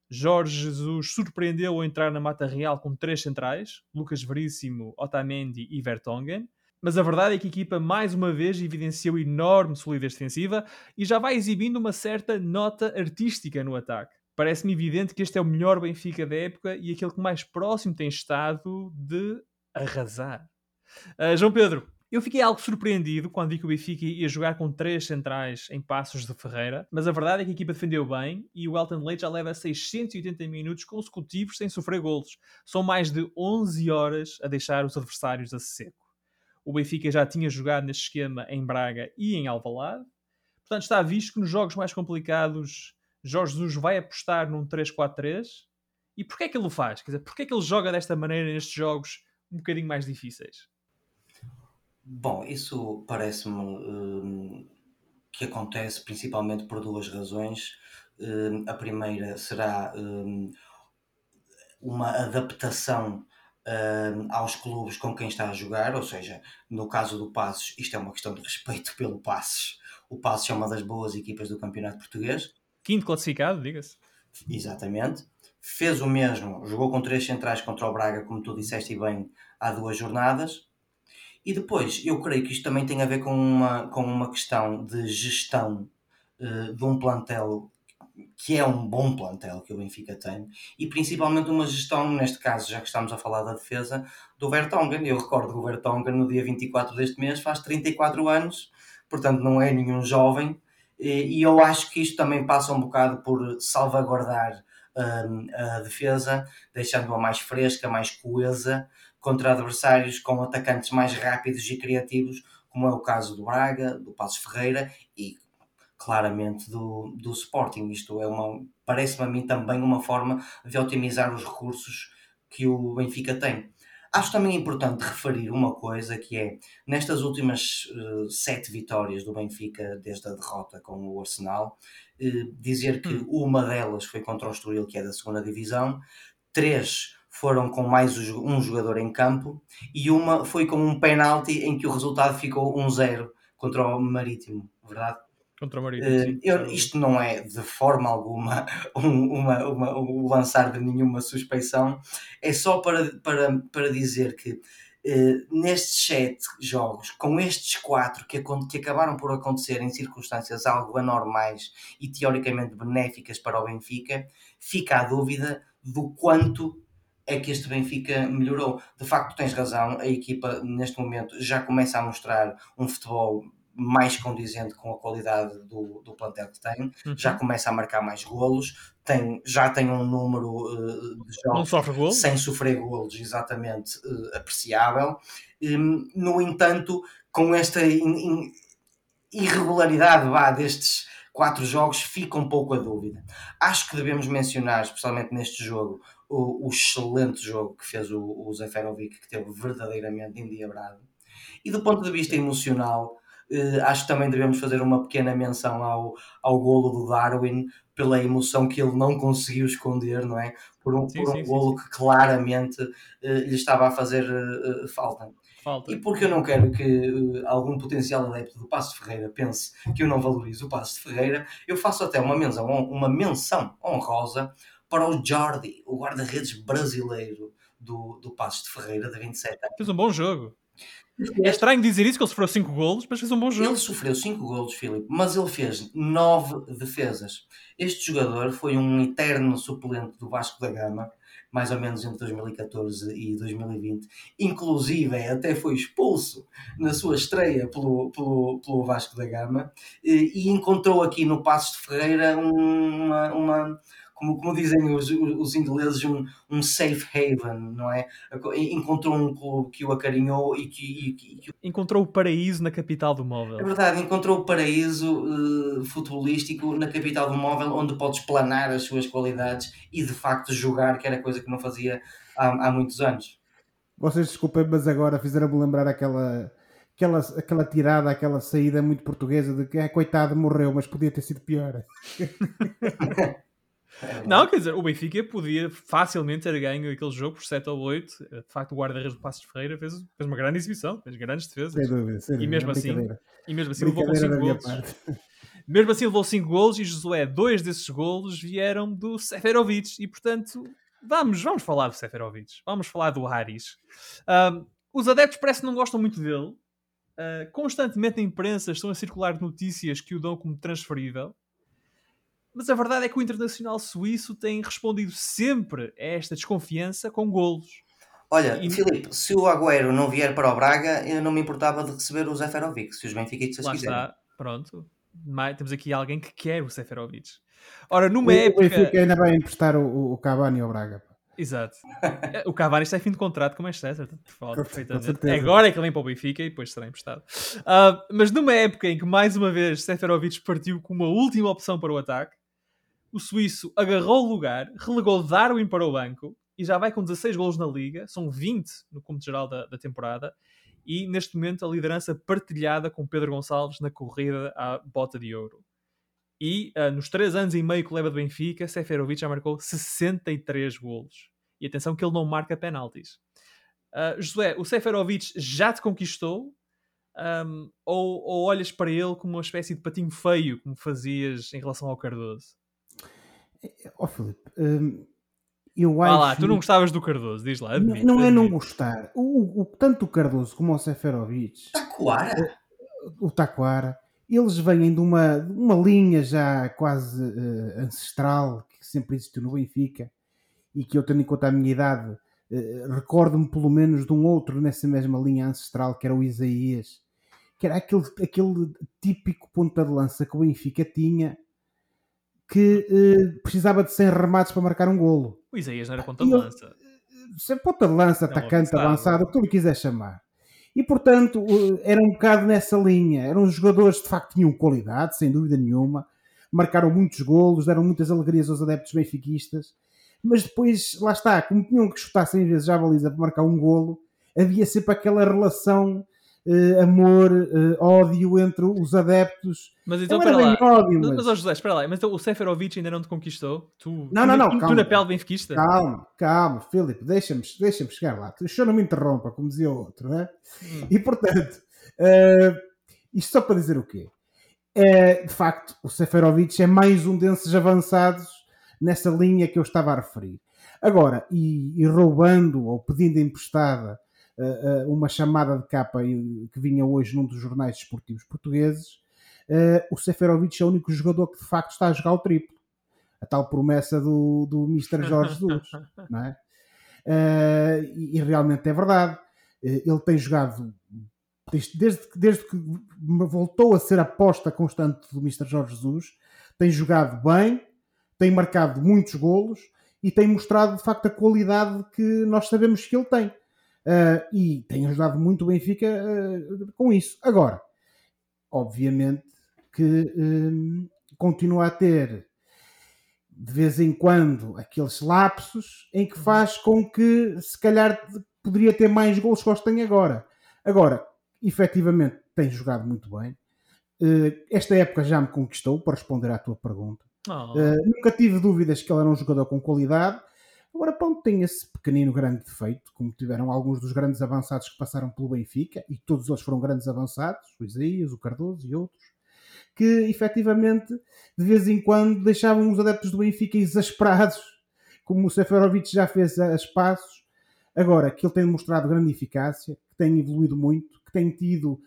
Jorge Jesus surpreendeu ao entrar na Mata Real com três centrais, Lucas Veríssimo, Otamendi e Vertonghen. Mas a verdade é que a equipa mais uma vez evidenciou enorme solidez defensiva e já vai exibindo uma certa nota artística no ataque. Parece-me evidente que este é o melhor Benfica da época e aquele que mais próximo tem estado de arrasar. Uh, João Pedro, eu fiquei algo surpreendido quando vi que o Benfica ia jogar com três centrais em passos de Ferreira, mas a verdade é que a equipa defendeu bem e o Elton Leite já leva 680 minutos consecutivos sem sofrer golos. São mais de 11 horas a deixar os adversários a seco. O Benfica já tinha jogado neste esquema em Braga e em Alvalade, portanto está visto que nos jogos mais complicados Jorge Jesus vai apostar num 3-4-3. E porquê é que ele o faz? Quer dizer, porquê é que ele joga desta maneira nestes jogos um bocadinho mais difíceis? Bom, isso parece-me hum, que acontece principalmente por duas razões. Hum, a primeira será hum, uma adaptação aos clubes com quem está a jogar, ou seja, no caso do Passos, isto é uma questão de respeito pelo Passos. O Passos é uma das boas equipas do Campeonato Português. Quinto classificado, diga-se. Exatamente. Fez o mesmo, jogou com três centrais contra o Braga, como tu disseste bem, há duas jornadas e depois, eu creio que isto também tem a ver com uma, com uma questão de gestão uh, de um plantel que é um bom plantel que o Benfica tem e principalmente uma gestão, neste caso, já que estamos a falar da defesa, do Vertonghen. Eu recordo que o Vertonghen no dia 24 deste mês faz 34 anos, portanto não é nenhum jovem e eu acho que isto também passa um bocado por salvaguardar um, a defesa, deixando-a mais fresca, mais coesa, contra adversários com atacantes mais rápidos e criativos, como é o caso do Braga, do Passos Ferreira e claramente do, do Sporting. Isto é uma, parece-me a mim também uma forma de otimizar os recursos que o Benfica tem. Acho também importante referir uma coisa que é, nestas últimas uh, sete vitórias do Benfica, desde a derrota com o Arsenal, uh, dizer que hum. uma delas foi contra o Estoril, que é da segunda divisão, três foram com mais um jogador em campo e uma foi com um penalti em que o resultado ficou 1-0 contra o Marítimo, verdade? Contra o Marítimo, uh, eu, isto não é de forma alguma um, uma, uma, o lançar de nenhuma suspeição, é só para, para, para dizer que uh, nestes sete jogos, com estes quatro que, que acabaram por acontecer em circunstâncias algo anormais e teoricamente benéficas para o Benfica, fica a dúvida do quanto é que este Benfica melhorou. De facto, tens razão, a equipa neste momento já começa a mostrar um futebol mais condizente com a qualidade do, do plantel que tem, uhum. já começa a marcar mais golos, tem, já tem um número uh, de jogos sofre sem sofrer golos exatamente uh, apreciável. Um, no entanto, com esta in, in, irregularidade vá, destes quatro jogos, fica um pouco a dúvida. Acho que devemos mencionar, especialmente neste jogo, o, o excelente jogo que fez o, o Zeferovic, que teve verdadeiramente endiabrado. E do ponto de vista emocional, eh, acho que também devemos fazer uma pequena menção ao, ao golo do Darwin, pela emoção que ele não conseguiu esconder, não é? Por um, sim, por um sim, golo sim, que claramente eh, lhe estava a fazer eh, falta. Falta. E porque eu não quero que uh, algum potencial adepto do Passo Ferreira pense que eu não valorizo o Passo de Ferreira, eu faço até uma menção, uma menção honrosa para o Jordi, o guarda-redes brasileiro do, do Passo de Ferreira, de 27 anos. Fez um bom jogo. É estranho dizer isso, que ele sofreu 5 golos, mas fez um bom jogo. Ele sofreu 5 golos, Filipe, mas ele fez 9 defesas. Este jogador foi um eterno suplente do Vasco da Gama, mais ou menos entre 2014 e 2020. Inclusive, até foi expulso na sua estreia pelo, pelo, pelo Vasco da Gama e, e encontrou aqui no Passos de Ferreira uma, uma como, como dizem os, os ingleses, um, um safe haven, não é? Encontrou um clube que o acarinhou e que, e, que... Encontrou o paraíso na capital do móvel. É verdade, encontrou o paraíso uh, futebolístico na capital do móvel, onde podes planar as suas qualidades e de facto jogar, que era coisa que não fazia há, há muitos anos. Vocês desculpem, mas agora fizeram-me lembrar aquela, aquela, aquela tirada, aquela saída muito portuguesa de que, é, coitado, morreu, mas podia ter sido pior. É não, quer dizer, o Benfica podia facilmente ter ganho aquele jogo por 7 ou 8. De facto, o guarda-redes do Passos Ferreira fez, fez uma grande exibição, fez grandes defesas. Sem dúvida, sem dúvida, e mesmo assim, e mesmo assim levou com 5 golos. Mesmo assim levou 5 golos e Josué, dois desses golos vieram do Seferovic e portanto, vamos, vamos falar do Seferovic. Vamos falar do Haris. Um, os adeptos parece que não gostam muito dele. Uh, constantemente na imprensa estão a circular notícias que o dão como transferível. Mas a verdade é que o Internacional Suíço tem respondido sempre a esta desconfiança com golos. Olha, e... Filipe, se o Agüero não vier para o Braga, eu não me importava de receber o Zeferovic, se os benfiquistas Lá quiserem. está, pronto. Mas, temos aqui alguém que quer o Zeferovic. Ora, numa o, época... O Benfica ainda vai emprestar o, o Cavani ao Braga. Exato. o Cavani está em fim de contrato com o Manchester. Perfeitamente. Agora é que ele vem para o Benfica e depois será emprestado. Uh, mas numa época em que, mais uma vez, Seferovic partiu com uma última opção para o ataque, o suíço agarrou o lugar, relegou Darwin para o banco e já vai com 16 golos na liga, são 20 no conto geral da, da temporada, e neste momento a liderança partilhada com Pedro Gonçalves na corrida à bota de ouro. E uh, nos 3 anos e meio que leva do Benfica, Seferovic já marcou 63 golos. E atenção que ele não marca penaltis. Uh, José, o Seferovic já te conquistou? Um, ou, ou olhas para ele como uma espécie de patinho feio, como fazias em relação ao Cardoso? Ó oh, Filipe, hum, eu acho. Ah lá, tu não gostavas do Cardoso, diz lá. Admito, não, não é não gostar. O, o, tanto o Cardoso como o Seferovic. Taquara? O, o Taquara. Eles vêm de uma, uma linha já quase uh, ancestral que sempre existiu no Benfica e que eu, tendo em conta a minha idade, uh, recordo-me pelo menos de um outro nessa mesma linha ancestral que era o Isaías, que era aquele, aquele típico ponta de lança que o Benfica tinha que uh, precisava de 100 remates para marcar um golo. O Isaías não era ponta de lança. Se ponta de lança, atacante, avançado, o que tu lhe quiser chamar. E portanto, era um bocado nessa linha. Eram jogadores que de facto tinham qualidade, sem dúvida nenhuma. Marcaram muitos golos, deram muitas alegrias aos adeptos benfiquistas. Mas depois, lá está, como tinham que chutar 100 vezes já a baliza para marcar um golo, havia sempre aquela relação uh, amor, uh, ódio entre os adeptos. Mas então, para lá. Ódio, mas... mas, oh, José, espera lá. Mas então, o Seferovic ainda não te conquistou? Tu, não, não, não. Tu, calma, tu na pele benfiquista? Calma, calma, Filipe, deixa-me deixa chegar lá. O senhor não me interrompa, como dizia o outro, não é? Hum. E portanto, uh, isto só para dizer o quê? É, de facto, o Seferovic é mais um desses avançados nessa linha que eu estava a referir. Agora, e, e roubando ou pedindo emprestada uma chamada de capa que vinha hoje num dos jornais desportivos portugueses, uh, o Seferovic é o único jogador que de facto está a jogar o triplo. A tal promessa do, do Mr. Jorge Jesus, não é? E, realmente é verdade. ele tem jogado desde, desde, desde, que voltou a ser aposta constante do Mr. Jorge Jesus, tem jogado bem, tem marcado muitos golos e tem mostrado de facto a qualidade que nós sabemos que ele tem. Uh, e tem ajudado muito o Benfica uh, com isso. Agora, obviamente que um, continua a ter de vez em quando aqueles lapsos em que faz com que se calhar poderia ter mais gols que os tem agora. Agora, efetivamente, tem jogado muito bem. Uh, esta época já me conquistou, para responder à tua pergunta. Oh. Nunca tive dúvidas que ele era um jogador com qualidade. Agora, pronto, tem esse pequenino grande defeito, como tiveram alguns dos grandes avançados que passaram pelo Benfica, e todos eles foram grandes avançados, o Isaías, o Cardoso e outros, que efetivamente, de vez em quando, deixavam os adeptos do Benfica exasperados, como o Seferovic já fez a espaços. Agora, que ele tem demonstrado grande eficácia, que tem evoluído muito, que tem tido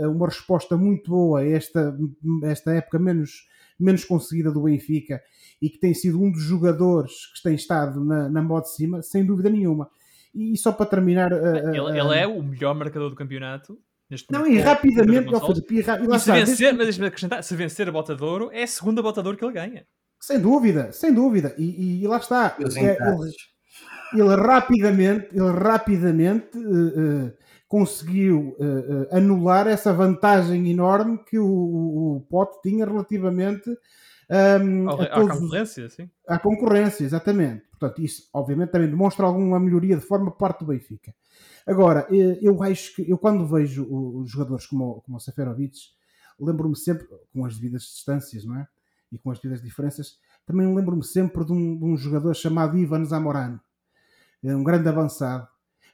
uh, uma resposta muito boa a esta, esta época menos, menos conseguida do Benfica e que tem sido um dos jogadores que tem estado na, na mão de cima, sem dúvida nenhuma. E só para terminar. Uh, ele, ele, é o melhor marcador do campeonato. Neste não, e rapidamente, e, e, e se, vencer, mas deixa-me acrescentar, se vencer a bota de ouro, é a segunda bota de ouro que ele ganha. Sem dúvida, sem dúvida. E, e lá está. É, ele, ele, rapidamente, ele rapidamente uh, uh, conseguiu uh, anular essa vantagem enorme que o, o Pote tinha relativamente um, à concorrência, sim. À concorrência, exatamente. Portanto, isso obviamente também demonstra alguma melhoria de forma por parte do Benfica. Agora, eh, eu acho que eu quando vejo os jogadores como, como o Seferovic, lembro-me sempre, com as devidas distâncias, não é? E com as devidas diferenças, também lembro-me sempre de um, de um, jogador chamado Ivan Zamorano, eh, um grande avançado,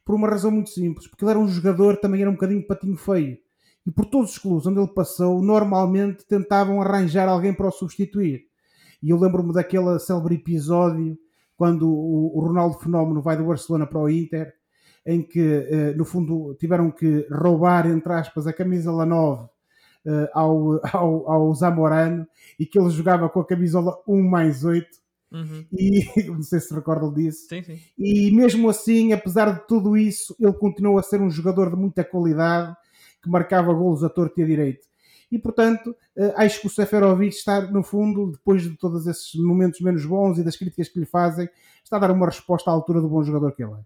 por uma razão muito simples, porque ele era um jogador, também era um bocadinho patinho feio e por todos os clubes onde ele passou, normalmente tentavam arranjar alguém para o substituir. E eu lembro-me daquele célebre episódio quando o, Ronaldo Fenómeno vai do Barcelona para o Inter, em que, eh, no fundo, tiveram que roubar, entre aspas, a camisola 9 eh, ao, ao, ao Zamorano e que ele jogava com a camisola 1 mais 8. Uhum. E não sei se recordam disso. Sim, sim. E mesmo assim, apesar de tudo isso, ele continuou a ser um jogador de muita qualidade que marcava golos a torto e a direito. E, portanto, eh, acho que o Seferovic está, no fundo, depois de todos esses momentos menos bons e das críticas que lhe fazem, está a dar uma resposta à altura do bom jogador que ele é. O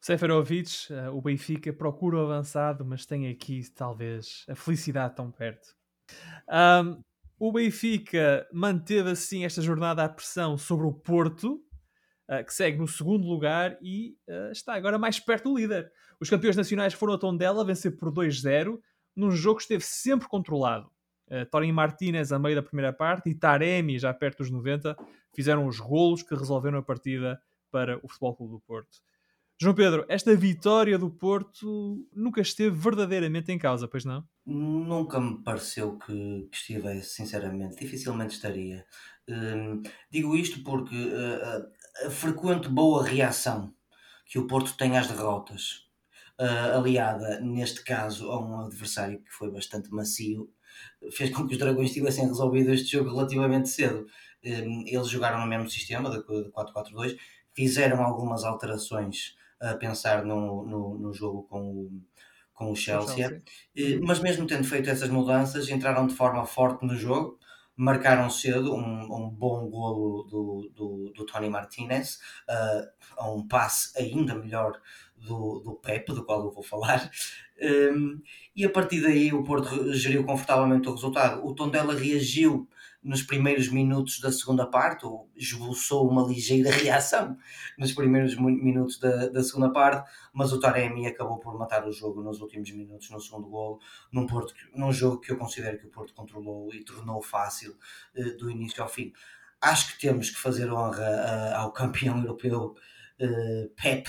Seferovic, eh, o Benfica, procura o avançado, mas tem aqui, talvez, a felicidade tão perto. Um, o Benfica manteve, assim, esta jornada à pressão sobre o Porto, uh, que segue no segundo lugar e uh, está agora mais perto do líder. Os campeões nacionais foram a Tondela vencer por 2-0, num jogo que esteve sempre controlado. Uh, Torinho Martínez a meio da primeira parte e Taremi, já perto dos 90, fizeram os golos que resolveram a partida para o Futebol Clube do Porto. João Pedro, esta vitória do Porto nunca esteve verdadeiramente em causa, pois não? Nunca me pareceu que, que estivesse, sinceramente. Dificilmente estaria. Uh, digo isto porque uh, a frequente boa reação que o Porto tem às derrotas uh, aliada, neste caso, a um adversário que foi bastante macio, fez com que os Dragões tivessem resolvido este jogo relativamente cedo. Um, eles jogaram no mesmo sistema, de 4-4-2, fizeram algumas alterações a pensar no, no, no jogo com o, com o Chelsea, Chelsea. mas mesmo tendo feito essas mudanças, entraram de forma forte no jogo, marcaram cedo um, um bom golo do, do, do Tony Martinez, uh, a um passe ainda melhor do, do Pepe, do qual eu vou falar, um, e a partir daí o Porto geriu confortavelmente o resultado. O Tondela reagiu nos primeiros minutos da segunda parte, ou esboçou uma ligeira reação nos primeiros minutos da, da segunda parte, mas o Taremi acabou por matar o jogo nos últimos minutos, no segundo golo, num, Porto, num jogo que eu considero que o Porto controlou e tornou fácil uh, do início ao fim. Acho que temos que fazer honra uh, ao campeão europeu uh, Pep,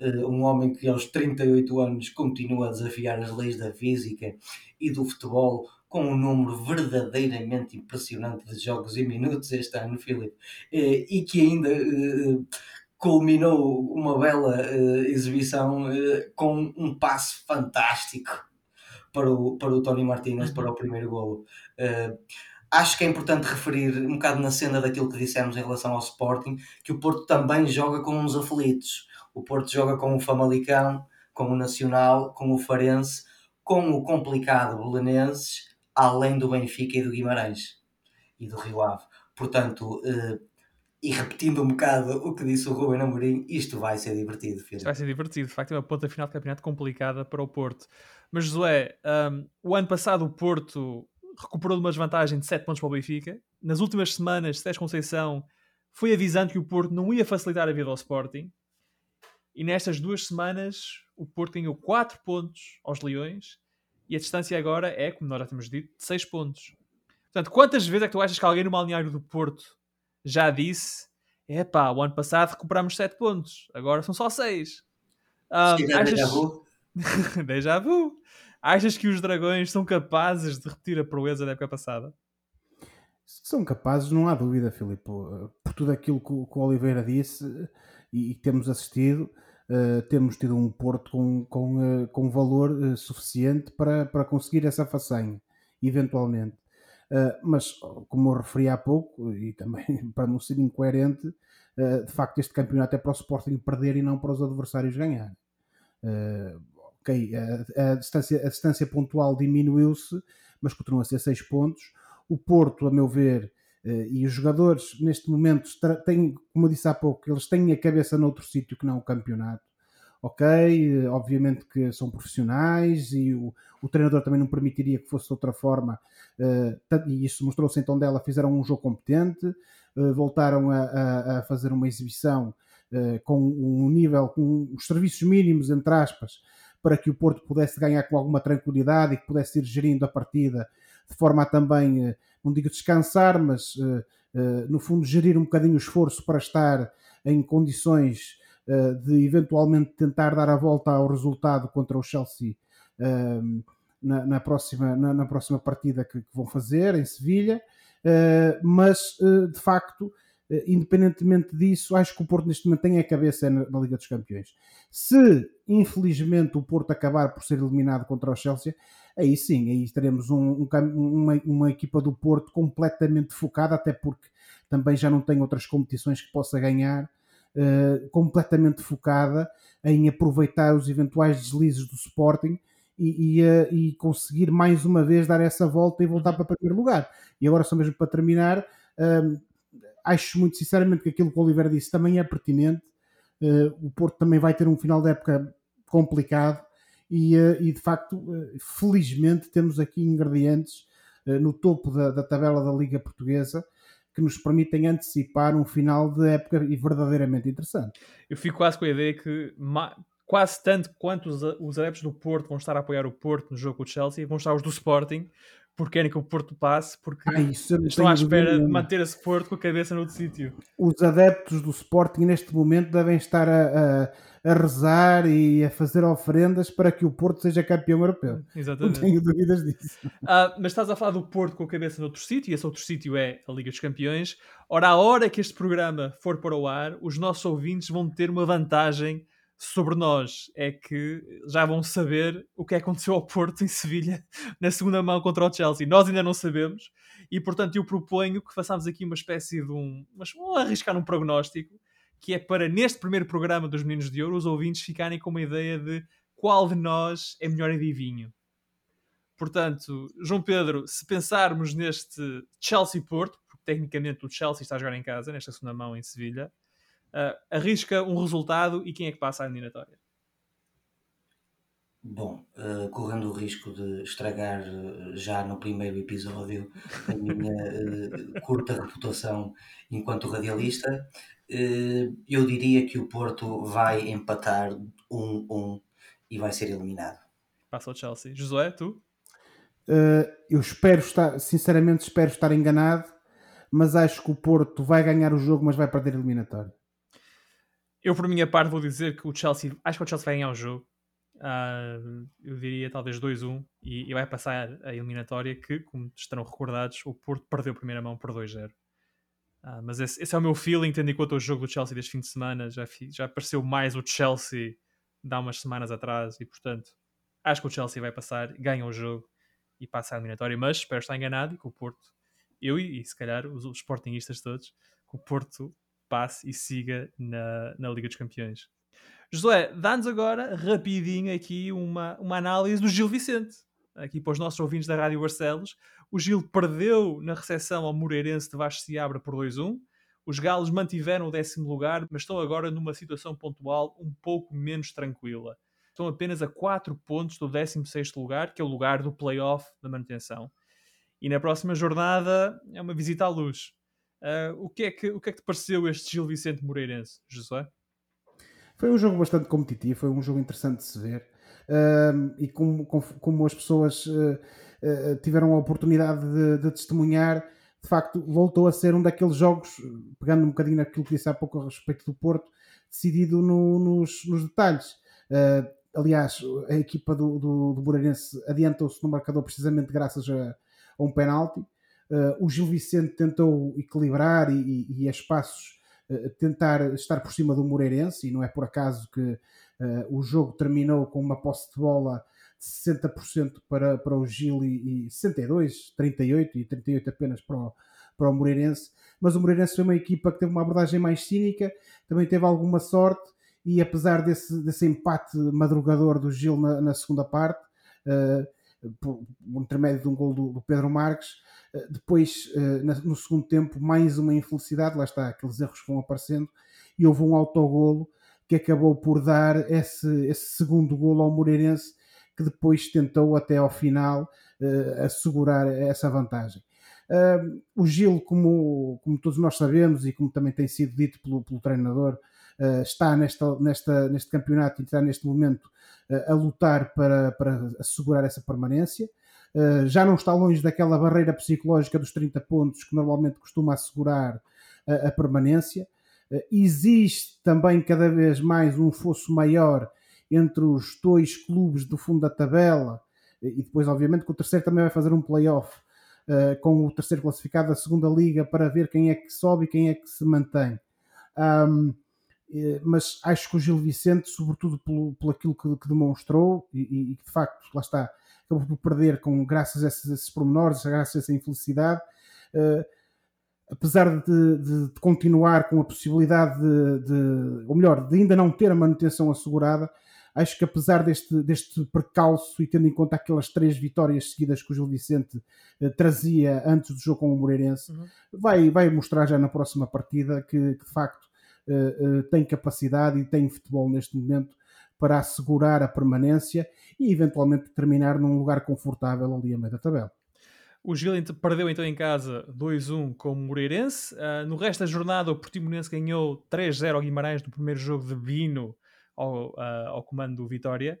eh, um homem que aos 38 anos continua a desafiar as leis da física e do futebol com um número verdadeiramente impressionante de jogos e minutos este ano, Filipe, eh, e que ainda eh, culminou uma bela exibição com um passe fantástico para o, para o Tony Martínez uhum. para o primeiro golo. Acho que é importante referir um bocado na cena daquilo que dissemos em relação ao Sporting, que o Porto também joga com uns aflitos o Porto joga com o Famalicão, com o Nacional, com o Farense, com o complicado Belenenses, além do Benfica e do Guimarães e do Rio Ave. Portanto, eh, e repetindo um bocado o que disse o Ruben Amorim, isto vai ser divertido. Filho. Isto vai ser divertido, de facto é uma ponta final de campeonato complicada para o Porto. Mas Josué, um, o ano passado o Porto recuperou de uma desvantagem de 7 pontos para o Benfica. Nas últimas semanas, Sérgio Conceição foi avisando que o Porto não ia facilitar a vida ao Sporting. E nestas duas semanas, o Porto ganhou 4 pontos aos Leões e a distância agora é, como nós já temos dito, de 6 pontos. Portanto, quantas vezes é que tu achas que alguém no balneário do Porto já disse é pá, o ano passado recuperámos 7 pontos, agora são só 6. Um, achas... Déjà vu? Déjà vu. Achas que os dragões são capazes de repetir a proeza da época passada? São capazes, não há dúvida, Filipe. Por tudo aquilo que, o Oliveira disse e, que temos assistido, uh, temos tido um Porto com, com, uh, com valor uh, suficiente para, para conseguir essa façanha, eventualmente. mas, como eu referi há pouco, e também para não ser incoerente, de facto este campeonato é para o Sporting perder e não para os adversários ganhar ok, a, a, distância, a distância pontual diminuiu-se, mas continua a ser 6 pontos. O Porto, a meu ver, e os jogadores neste momento têm, como eu disse há pouco, eles têm a cabeça noutro sítio que não o campeonato. Ok, uh, obviamente que são profissionais e o, o, treinador também não permitiria que fosse de outra forma, uh, e isso mostrou-se então dela. Fizeram um jogo competente, voltaram a, a, a, fazer uma exibição com um nível, com os serviços mínimos, entre aspas, para que o Porto pudesse ganhar com alguma tranquilidade e que pudesse ir gerindo a partida de forma a também, eh, não digo descansar, mas eh, eh, no fundo gerir um bocadinho o esforço para estar em condições de eventualmente tentar dar a volta ao resultado contra o Chelsea na, na próxima, na, próxima partida que, vão fazer em Sevilha, mas de facto independentemente disso, acho que o Porto neste momento tem a cabeça na, Liga dos Campeões. Se, infelizmente, o Porto acabar por ser eliminado contra o Chelsea, aí sim, aí teremos um, um, uma, uma, equipa do Porto completamente focada, até porque também já não tem outras competições que possa ganhar, uh, completamente focada em aproveitar os eventuais deslizes do Sporting e, e, uh, e, conseguir mais uma vez dar essa volta e voltar para o primeiro lugar. E agora, só mesmo para terminar, uh, acho muito sinceramente que aquilo que o Oliveira disse também é pertinente. Uh, o Porto também vai ter um final de época complicado e, uh, e de facto, uh, felizmente, temos aqui ingredientes no topo da, da, tabela da Liga Portuguesa que nos permitem antecipar um final de época verdadeiramente interessante. Eu fico quase com a ideia que quase tanto quanto os, os adeptos do Porto vão estar a apoiar o Porto no jogo com o Chelsea, vão estar os do Sporting porque querem que o Porto passe, porque ah, estão à espera de manter esse Porto com a cabeça no outro sítio. Os adeptos do Sporting neste momento devem estar a, a, a, rezar e a fazer ofrendas para que o Porto seja campeão europeu. Exatamente. Não tenho dúvidas disso. Ah, mas estás a falar do Porto com a cabeça no outro sítio, e esse outro sítio é a Liga dos Campeões. Ora, a hora que este programa for para o ar, os nossos ouvintes vão ter uma vantagem sobre nós é que já vão saber o que aconteceu ao Porto em Sevilha na segunda mão contra o Chelsea. Nós ainda não sabemos e, portanto, eu proponho que façamos aqui uma espécie de um. Mas vamos arriscar um prognóstico que é para neste primeiro programa dos Meninos de Ouro os ouvintes ficarem com uma ideia de qual de nós é melhor adivinho. Portanto, João Pedro, se pensarmos neste Chelsea-Porto, porque tecnicamente o Chelsea está a jogar em casa, nesta segunda mão em Sevilha, uh, arrisca um resultado e quem é que passa a eliminatória? Bom, uh, correndo o risco de estragar uh, já no primeiro episódio a minha uh, curta reputação enquanto radialista, eu diria que o Porto vai empatar 1-1 um, um, e vai ser eliminado. Passa o Chelsea. Josué, tu? eu espero estar, sinceramente, espero estar enganado, mas acho que o Porto vai ganhar o jogo, mas vai perder a eliminatória. Eu, por minha parte, vou dizer que o Chelsea. Acho que o Chelsea vai ganhar o jogo. Uh, eu diria talvez 2-1 e, e, vai passar a eliminatória que, como estarão recordados, o Porto perdeu a primeira mão por 2-0. Uh, ah, mas esse, esse, é o meu feeling, tendo em conta o jogo do Chelsea deste fim de semana. Já, já apareceu mais o Chelsea de há umas semanas atrás e, portanto, acho que o Chelsea vai passar, ganha o jogo e passa a eliminatória. Mas espero estar enganado e que o Porto, eu e, e se calhar os, os Sportingistas todos, que o Porto passe e siga na, na Liga dos Campeões. Josué, dá-nos agora rapidinho aqui uma, uma análise do Gil Vicente. Aqui para os nossos ouvintes da Rádio Barcelos. O Gil perdeu na recepção ao Moreirense de Vasco Seabra por 2-1. Os galos mantiveram o décimo lugar, mas estão agora numa situação pontual um pouco menos tranquila. Estão apenas a 4 pontos do 16º lugar, que é o lugar do play-off da manutenção. E na próxima jornada é uma visita à luz. Uh, o, que é que, o que é que te pareceu este Gil Vicente Moreirense, Josué? Foi um jogo bastante competitivo, foi um jogo interessante de se ver. Uh, e como, como, as pessoas uh, tiveram a oportunidade de, de, testemunhar, de facto, voltou a ser um daqueles jogos, pegando um bocadinho naquilo que disse há pouco a respeito do Porto, decidido no, nos, nos, detalhes. aliás, a equipa do, do, do Moreirense adiantou-se no marcador precisamente graças a, a um penalti. Uh, o Gil Vicente tentou equilibrar e, e, e a espaços uh, tentar estar por cima do Moreirense, e não é por acaso que uh, o jogo terminou com uma posse de bola de 60% para, para o Gil e, e 62, 38 e 38 apenas para o, para o Moreirense. Mas o Moreirense foi uma equipa que teve uma abordagem mais cínica, também teve alguma sorte, e apesar desse, desse empate madrugador do Gil na, na segunda parte, por, por intermédio de um gol do, do Pedro Marques. Eh, depois, eh, no segundo tempo, mais uma infelicidade, lá está, aqueles erros vão aparecendo, e houve um autogolo que acabou por dar esse, esse segundo golo ao Moreirense, que depois tentou até ao final uh, assegurar essa vantagem. O Gil, como, como todos nós sabemos e como também tem sido dito pelo, pelo treinador, está nesta, nesta, neste campeonato e está neste momento a lutar para, para assegurar essa permanência. Uh, já não está longe daquela barreira psicológica dos 30 pontos que normalmente costuma assegurar a, a permanência. Uh, existe também cada vez mais um fosso maior entre os dois clubes do fundo da tabela e depois, obviamente, que o terceiro também vai fazer um playoff uh, com o terceiro classificado da segunda liga para ver quem é que sobe e quem é que se mantém. Um, eh, mas acho que o Gil Vicente, sobretudo pelo, pelo aquilo que, que demonstrou, e, e, de facto, lá está, acabou por perder com, graças a esses, esses pormenores, graças a essa infelicidade, uh, apesar de, de, de, continuar com a possibilidade de, de, ou melhor, de ainda não ter a manutenção assegurada, acho que apesar deste, deste percalço e tendo em conta aquelas três vitórias seguidas que o Gil Vicente uh, trazia antes do jogo com o Moreirense, uhum. vai, vai mostrar já na próxima partida que, que de facto tem capacidade e tem futebol neste momento para assegurar a permanência e eventualmente terminar num lugar confortável ali a meio da tabela. O Gil perdeu então em casa 2-1 com o Moreirense. Uh, no resto da jornada, o Portimonense ganhou 3-0 ao Guimarães no primeiro jogo de Bino ao, uh, ao comando do Vitória.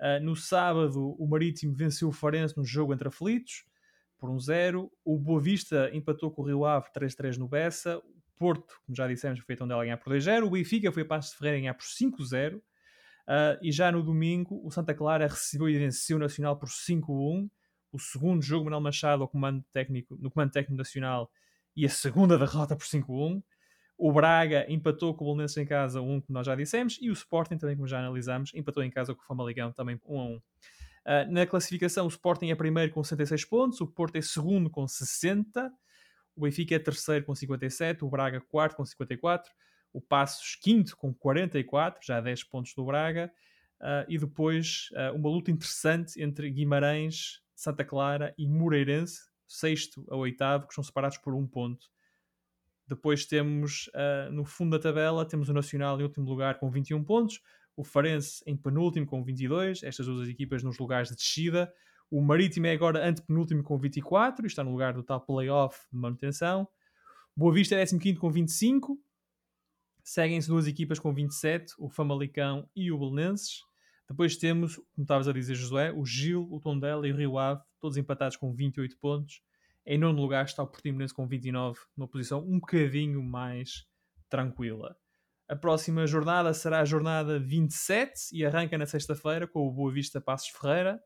Uh, no sábado, o Marítimo venceu o Farense no jogo entre aflitos por 1-0. O Boa Vista empatou com o Rio Ave 3-3 no Bessa. Porto, como já dissemos, foi onde ela ganhar por 2-0. O Benfica foi a Passos de Ferreira ganhar por 5-0. Uh, ah, e já no domingo, o Santa Clara recebeu e venceu o Nacional por 5-1. O segundo jogo, Manuel Machado ao comando técnico, no comando técnico nacional e a segunda derrota por 5-1. O Braga empatou com o Bolonense em casa 1, como nós já dissemos, e o Sporting, também como já analisamos, empatou em casa com o Famaligão também 1 1. Uh, na classificação, o Sporting é primeiro com 66 pontos, o Porto é segundo com 60, o Benfica é terceiro com 57, o Braga quarto com 54, o Passos quinto com 44, já 10 pontos do Braga, uh, e depois uh, uma luta interessante entre Guimarães, Santa Clara e Moreirense, sexto a oitavo, que são separados por um ponto. Depois temos uh, no fundo da tabela, temos o Nacional em último lugar com 21 pontos, o Farense em penúltimo com 22, estas duas equipas nos lugares de descida, o Marítimo é agora antepenúltimo com 24 e está no lugar do tal playoff de manutenção. Boa Vista é 15 com 25. Seguem-se duas equipas com 27, o Famalicão e o Belenenses. Depois temos, como estavas a dizer, Josué, o Gil, o Tondela e o Rio Ave, todos empatados com 28 pontos. Em nono lugar está o Portimonense com 29, numa posição um bocadinho mais tranquila. A próxima jornada será a jornada 27 e arranca na sexta-feira com o Boa Vista Passos Ferreira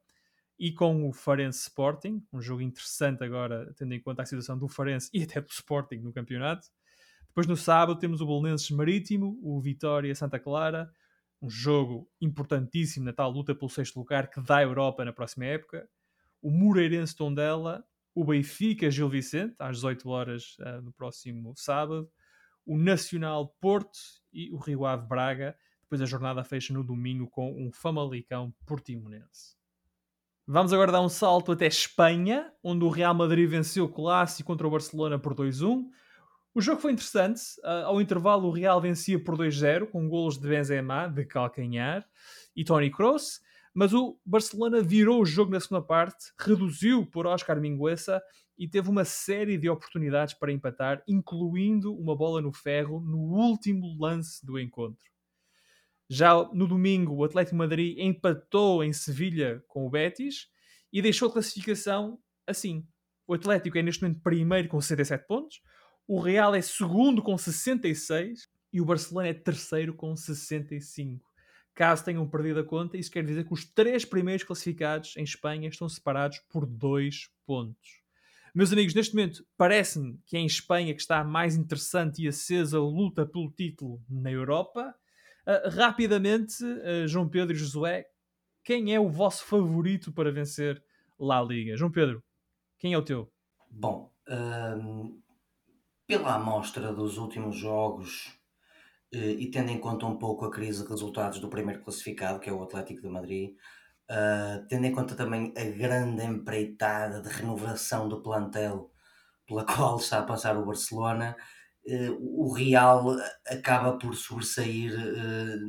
e com o Farense Sporting, um jogo interessante agora, tendo em conta a situação do Farense e até do Sporting no campeonato. Depois no sábado temos o Bolonenses Marítimo, o Vitória Santa Clara, um jogo importantíssimo na tal luta pelo sexto lugar que dá a Europa na próxima época. O Moreirense Tondela, o Benfica Gil Vicente, às 18 horas uh, no próximo sábado, o Nacional Porto e o Rio Ave Braga. Depois a jornada fecha no domingo com um Famalicão Portimonense. Vamos agora dar um salto até Espanha, onde o Real Madrid venceu o clássico contra o Barcelona por 2-1. O jogo foi interessante. Uh, ao intervalo, o Real vencia por 2-0, com golos de Benzema, de calcanhar, e Toni Kroos. Mas o Barcelona virou o jogo na segunda parte, reduziu por Oscar Mingueza e teve uma série de oportunidades para empatar, incluindo uma bola no ferro no último lance do encontro. Já no domingo, o Atlético Madrid empatou em Sevilha com o Betis e deixou a classificação assim. O Atlético é neste momento primeiro com 67 pontos, o Real é segundo com 66 e o Barcelona é terceiro com 65. Caso tenham perdido a conta, isso quer dizer que os três primeiros classificados em Espanha estão separados por dois pontos. Meus amigos, neste momento parece-me que é em Espanha que está mais interessante e acesa a luta pelo título na Europa. Uh, rapidamente, uh, João Pedro e Josué, quem é o vosso favorito para vencer La Liga? João Pedro, quem é o teu? Bom, hum, pela amostra dos últimos jogos eh, e tendo em conta um pouco a crise de resultados do primeiro classificado, que é o Atlético de Madrid, uh, tendo em conta também a grande empreitada de renovação do plantel pela qual está a passar o Barcelona, uh, o Real acaba por sobressair,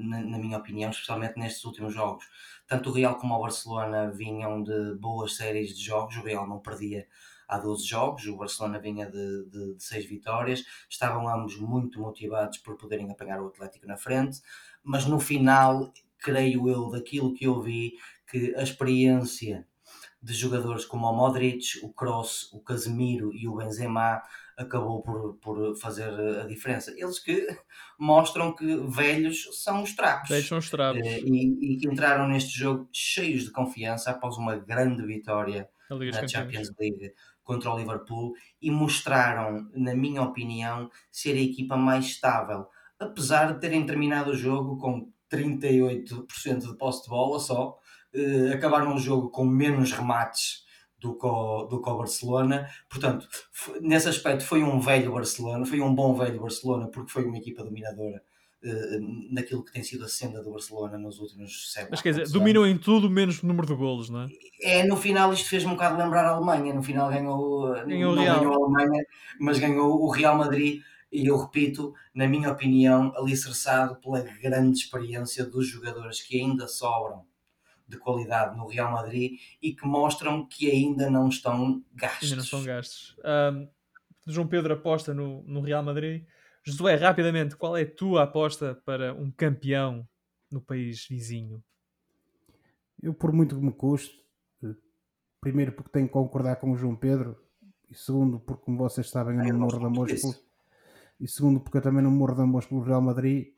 na, na, minha opinião, especialmente nestes últimos jogos. Tanto o Real como o Barcelona vinham de boas séries de jogos, o Real não perdia há 12 jogos, o Barcelona vinha de, de, de 6 vitórias, estavam ambos muito motivados por poderem apanhar o Atlético na frente, mas no final, creio eu, daquilo que eu vi, que a experiência de jogadores como o Modric, o Kroos, o Casemiro e o Benzema acabou por, por fazer a diferença. Eles que mostram que velhos são os trapos. Velhos são os trapos. Eh, e, e, que entraram neste jogo cheios de confiança após uma grande vitória na Champions League contra o Liverpool e mostraram, na minha opinião, ser a equipa mais estável, apesar de terem terminado o jogo com 38% de posse de bola só, eh, acabaram o jogo com menos remates do que, o, do que Barcelona. Portanto, nesse aspecto foi um velho Barcelona, foi um bom velho Barcelona, porque foi uma equipa dominadora uh, naquilo que tem sido a senda do Barcelona nos últimos séculos. Mas quer dizer, dominou em tudo menos o número de golos, não é? É, no final isto fez-me um bocado lembrar a Alemanha. No final ganhou, ganhou não Real. ganhou a Alemanha, mas ganhou o Real Madrid. E eu repito, na minha opinião, alicerçado pela grande experiência dos jogadores que ainda sobram de qualidade no Real Madrid e que mostram que ainda não estão gastos. Ainda não estão gastos. Um, João Pedro aposta no, no Real Madrid. Josué, rapidamente, qual é a tua aposta para um campeão no país vizinho? Eu, por muito que me custe, eh, primeiro porque tenho que concordar com o João Pedro, e segundo porque, como vocês sabem, eu não morro de amor pelo... e segundo porque eu também não morro de amor pelo Real Madrid,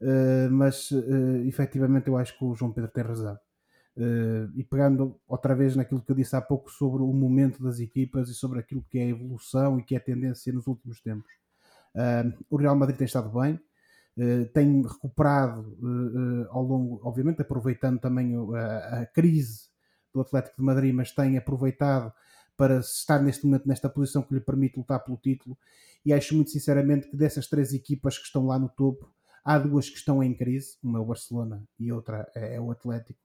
uh, mas uh, efetivamente eu acho que o João Pedro tem razão. Uh, e pegando outra vez naquilo que eu disse há pouco sobre o momento das equipas e sobre aquilo que é a evolução e que é a tendência nos últimos tempos. Uh, o Real Madrid tem estado bem, uh, tem recuperado ao longo, obviamente aproveitando também a, a, crise do Atlético de Madrid, mas tem aproveitado para estar neste momento nesta posição que lhe permite lutar pelo título. E acho muito sinceramente que dessas três equipas que estão lá no topo, há duas que estão em crise, uma é o Barcelona e outra é, é o Atlético.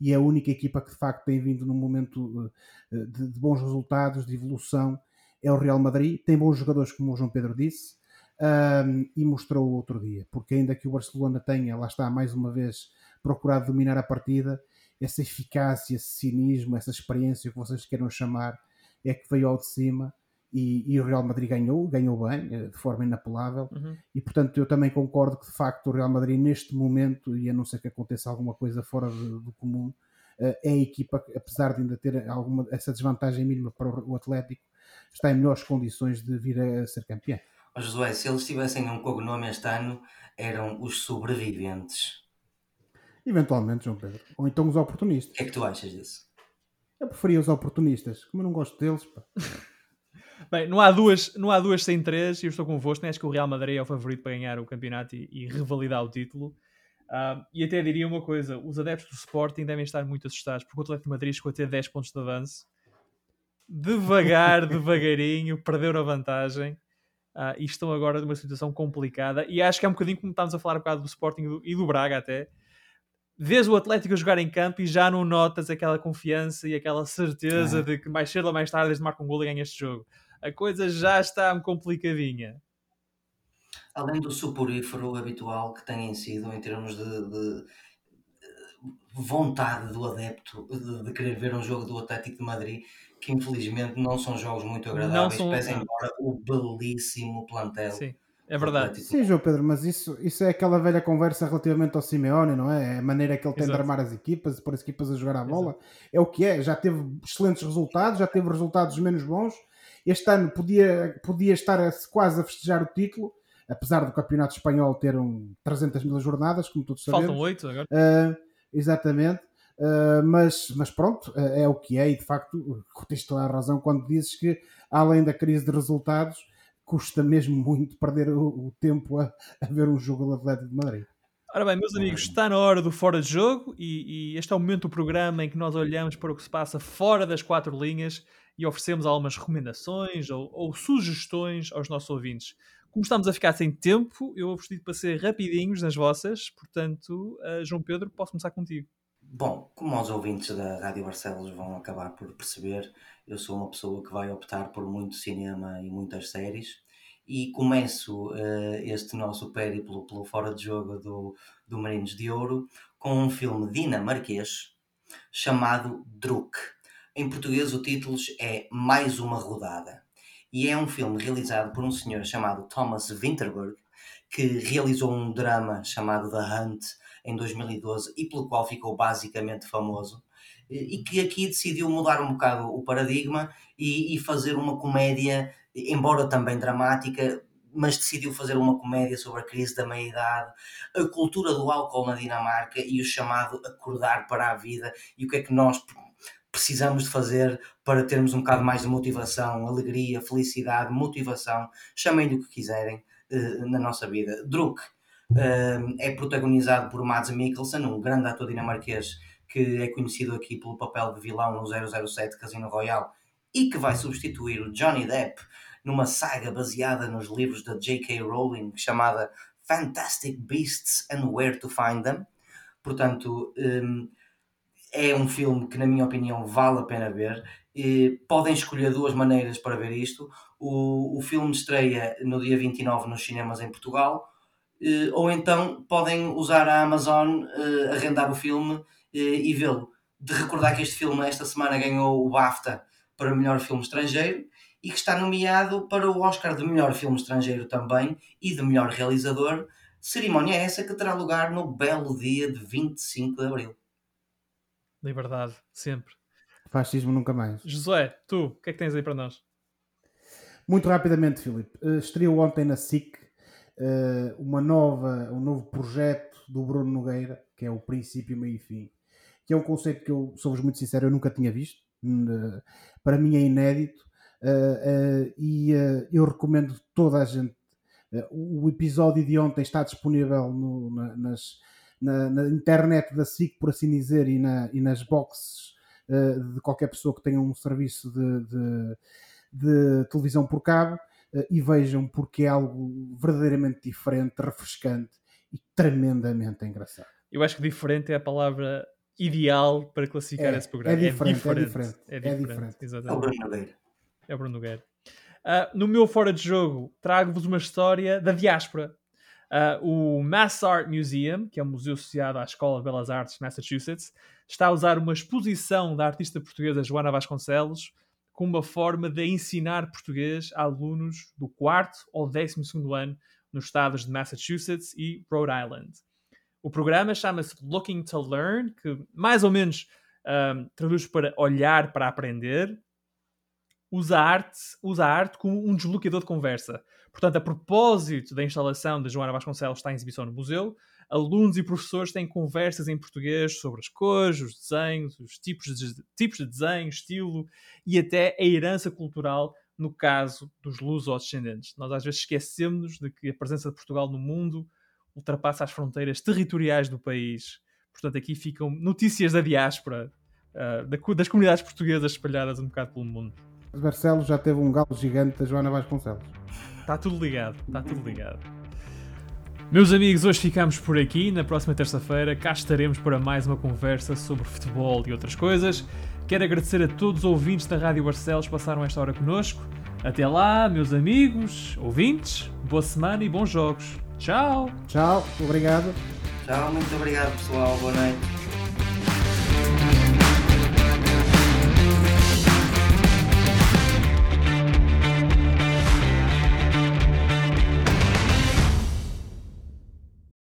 E é a única equipa que de facto tem vindo num momento de, de bons resultados, de evolução, é o Real Madrid. Tem bons jogadores, como o João Pedro disse, um, e mostrou outro dia, porque ainda que o Barcelona tenha, lá está, mais uma vez, procurado dominar a partida, essa eficácia, esse cinismo, essa experiência que vocês queiram chamar, é que veio ao de cima e, e o Real Madrid ganhou, ganhou bem, eh, de forma inapelável, uhum. e portanto eu também concordo que de facto o Real Madrid neste momento, e a não ser que aconteça alguma coisa fora do, do comum, eh, é a equipa que, apesar de ainda ter alguma, essa desvantagem mínima para o Atlético, está em melhores condições de vir a ser campeão. Oh, Josué, se eles tivessem um cognome este ano, eram os sobreviventes. Eventualmente, João Pedro. Ou então os oportunistas. O que é que tu achas disso? Eu preferia os oportunistas, como eu não gosto deles. Pá. Bem, não há, duas, não há duas sem três e eu estou convosco. Acho que o Real Madrid é o favorito para ganhar o campeonato e, e revalidar o título. Uh, e até diria uma coisa: os adeptos do Sporting devem estar muito assustados porque o Atlético de Madrid chegou a ter 10 pontos de avanço. Devagar, devagarinho, perderam a vantagem uh, e estão agora numa situação complicada. E acho que é um bocadinho como estávamos a falar um bocado do Sporting e do, e do Braga até. Vês o Atlético jogar em campo e já não notas aquela confiança e aquela certeza é. de que mais cedo ou mais tarde eles marcam um gol e ganham este jogo. A coisa já está complicadinha. Além do suporífero habitual que têm sido em termos de, de vontade do adepto de, de, querer ver um jogo do Atlético de Madrid, que infelizmente não são jogos muito agradáveis, são... pese embora o belíssimo plantel. Sim. É verdade. Sim, João Pedro, mas isso, isso é aquela velha conversa relativamente ao Simeone, não é? A maneira que ele tem Exato. de armar as equipas, pôr as equipas a jogar a bola. Exato. É o que é. Já teve excelentes resultados, já teve resultados menos bons. Este ano podia, podia estar a, quase a festejar o título, apesar do Campeonato Espanhol ter um 300 mil jornadas, como todos sabemos. Faltam 8 agora. Uh, exatamente. Uh, mas, mas pronto, uh, é o que é, e de facto tens toda a razão quando dizes que, além da crise de resultados, custa mesmo muito perder o, o tempo a, a, ver um jogo do Atlético de Madrid. Ora bem, meus amigos, está na hora do fora de jogo e, e, este é o momento do programa em que nós olhamos para o que se passa fora das quatro linhas e oferecemos algumas recomendações ou, ou sugestões aos nossos ouvintes. Como estamos a ficar sem tempo, eu vou pedir para ser rapidinhos nas vossas, portanto, uh, João Pedro, posso começar contigo. Bom, como os ouvintes da Rádio Barcelos vão acabar por perceber, eu sou uma pessoa que vai optar por muito cinema e muitas séries e começo uh, este nosso périplo pelo fora de jogo do, do Marinos de Ouro com um filme dinamarquês chamado Druk. Em português o título é Mais uma Rodada. E é um filme realizado por um senhor chamado Thomas Winterberg que realizou um drama chamado The Hunt em 2012 e pelo qual ficou basicamente famoso e que aqui decidiu mudar um bocado o paradigma e, e fazer uma comédia, embora também dramática, mas decidiu fazer uma comédia sobre a crise da meia-idade, a cultura do álcool na Dinamarca e o chamado acordar para a vida. E o que é que nós precisamos de fazer para termos um bocado mais de motivação, alegria, felicidade, motivação, chamem-lhe o que quiserem eh, na nossa vida. Druk é protagonizado por Mads Mikkelsen, um grande ator dinamarquês que é conhecido aqui pelo papel de vilão no 007 Casino Royale e que vai substituir o Johnny Depp numa saga baseada nos livros da J.K. Rowling chamada Fantastic Beasts and Where to Find Them. Portanto, um, é um filme que, na minha opinião, vale a pena ver. E podem escolher duas maneiras para ver isto. O, o filme estreia no dia 29 nos cinemas em Portugal eh, ou então podem usar a Amazon, arrendar o filme e vê-lo. De recordar que este filme esta semana ganhou o BAFTA para melhor filme estrangeiro e que está nomeado para o Oscar de melhor filme estrangeiro também e de melhor realizador. Cerimónia essa que terá lugar no belo dia de 25 de Abril. Liberdade, sempre. Fascismo nunca mais. José, tu, o que é que tens aí para nós? Muito rapidamente, Filipe. estreou ontem na SIC uh, uma nova, um novo projeto do Bruno Nogueira, que é o princípio, meio e fim, que é um conceito que eu, sou-vos muito sincero, eu nunca tinha visto. Uh, para mim é inédito e eu recomendo toda a gente. o episódio de ontem está disponível no, na, nas, na, na, internet da SIC, por assim dizer, e, na, e nas boxes de qualquer pessoa que tenha um serviço de, de, de televisão por cabo. Eh, e vejam porque é algo verdadeiramente diferente, refrescante e tremendamente engraçado. Eu acho que diferente é a palavra ideal para classificar é, esse programa. É diferente, é diferente. É diferente. É, diferente. Exatamente. é o Bruno Nogueira. É o Bruno Nogueira. Uh, no meu fora de jogo, trago-vos uma história da diáspora. Uh, o Mass Art Museum, que é um museu associado à Escola de Belas Artes de Massachusetts, está a usar uma exposição da artista portuguesa Joana Vasconcelos com uma forma de ensinar português a alunos do quarto ou décimo segundo ano nos estados de Massachusetts e Rhode Island. O programa chama-se Looking to Learn, que mais ou menos um, traduz para olhar para aprender. Usa a arte, usa a arte como um desbloqueador de conversa. Portanto, a propósito da instalação da Joana Vasconcelos está em exibição no museu, alunos e professores têm conversas em português sobre as cores, os desenhos, os tipos de, tipos de desenho, estilo e até a herança cultural no caso dos luso-descendentes. Nós às vezes esquecemos de que a presença de Portugal no mundo ultrapassa as fronteiras territoriais do país. Portanto, aqui ficam notícias da diáspora, uh, das comunidades portuguesas espalhadas um bocado pelo mundo. Barcelos já teve um galo gigante da Joana Vasconcelos. Está tudo ligado, está tudo ligado. Meus amigos, hoje ficamos por aqui. Na próxima terça-feira cá estaremos para mais uma conversa sobre futebol e outras coisas. Quero agradecer a todos os ouvintes da Rádio Barcelos que passaram esta hora conosco. Até lá, meus amigos, ouvintes, boa semana e bons jogos. Tchau! Tchau, obrigado. Tchau, muito obrigado pessoal, boa noite.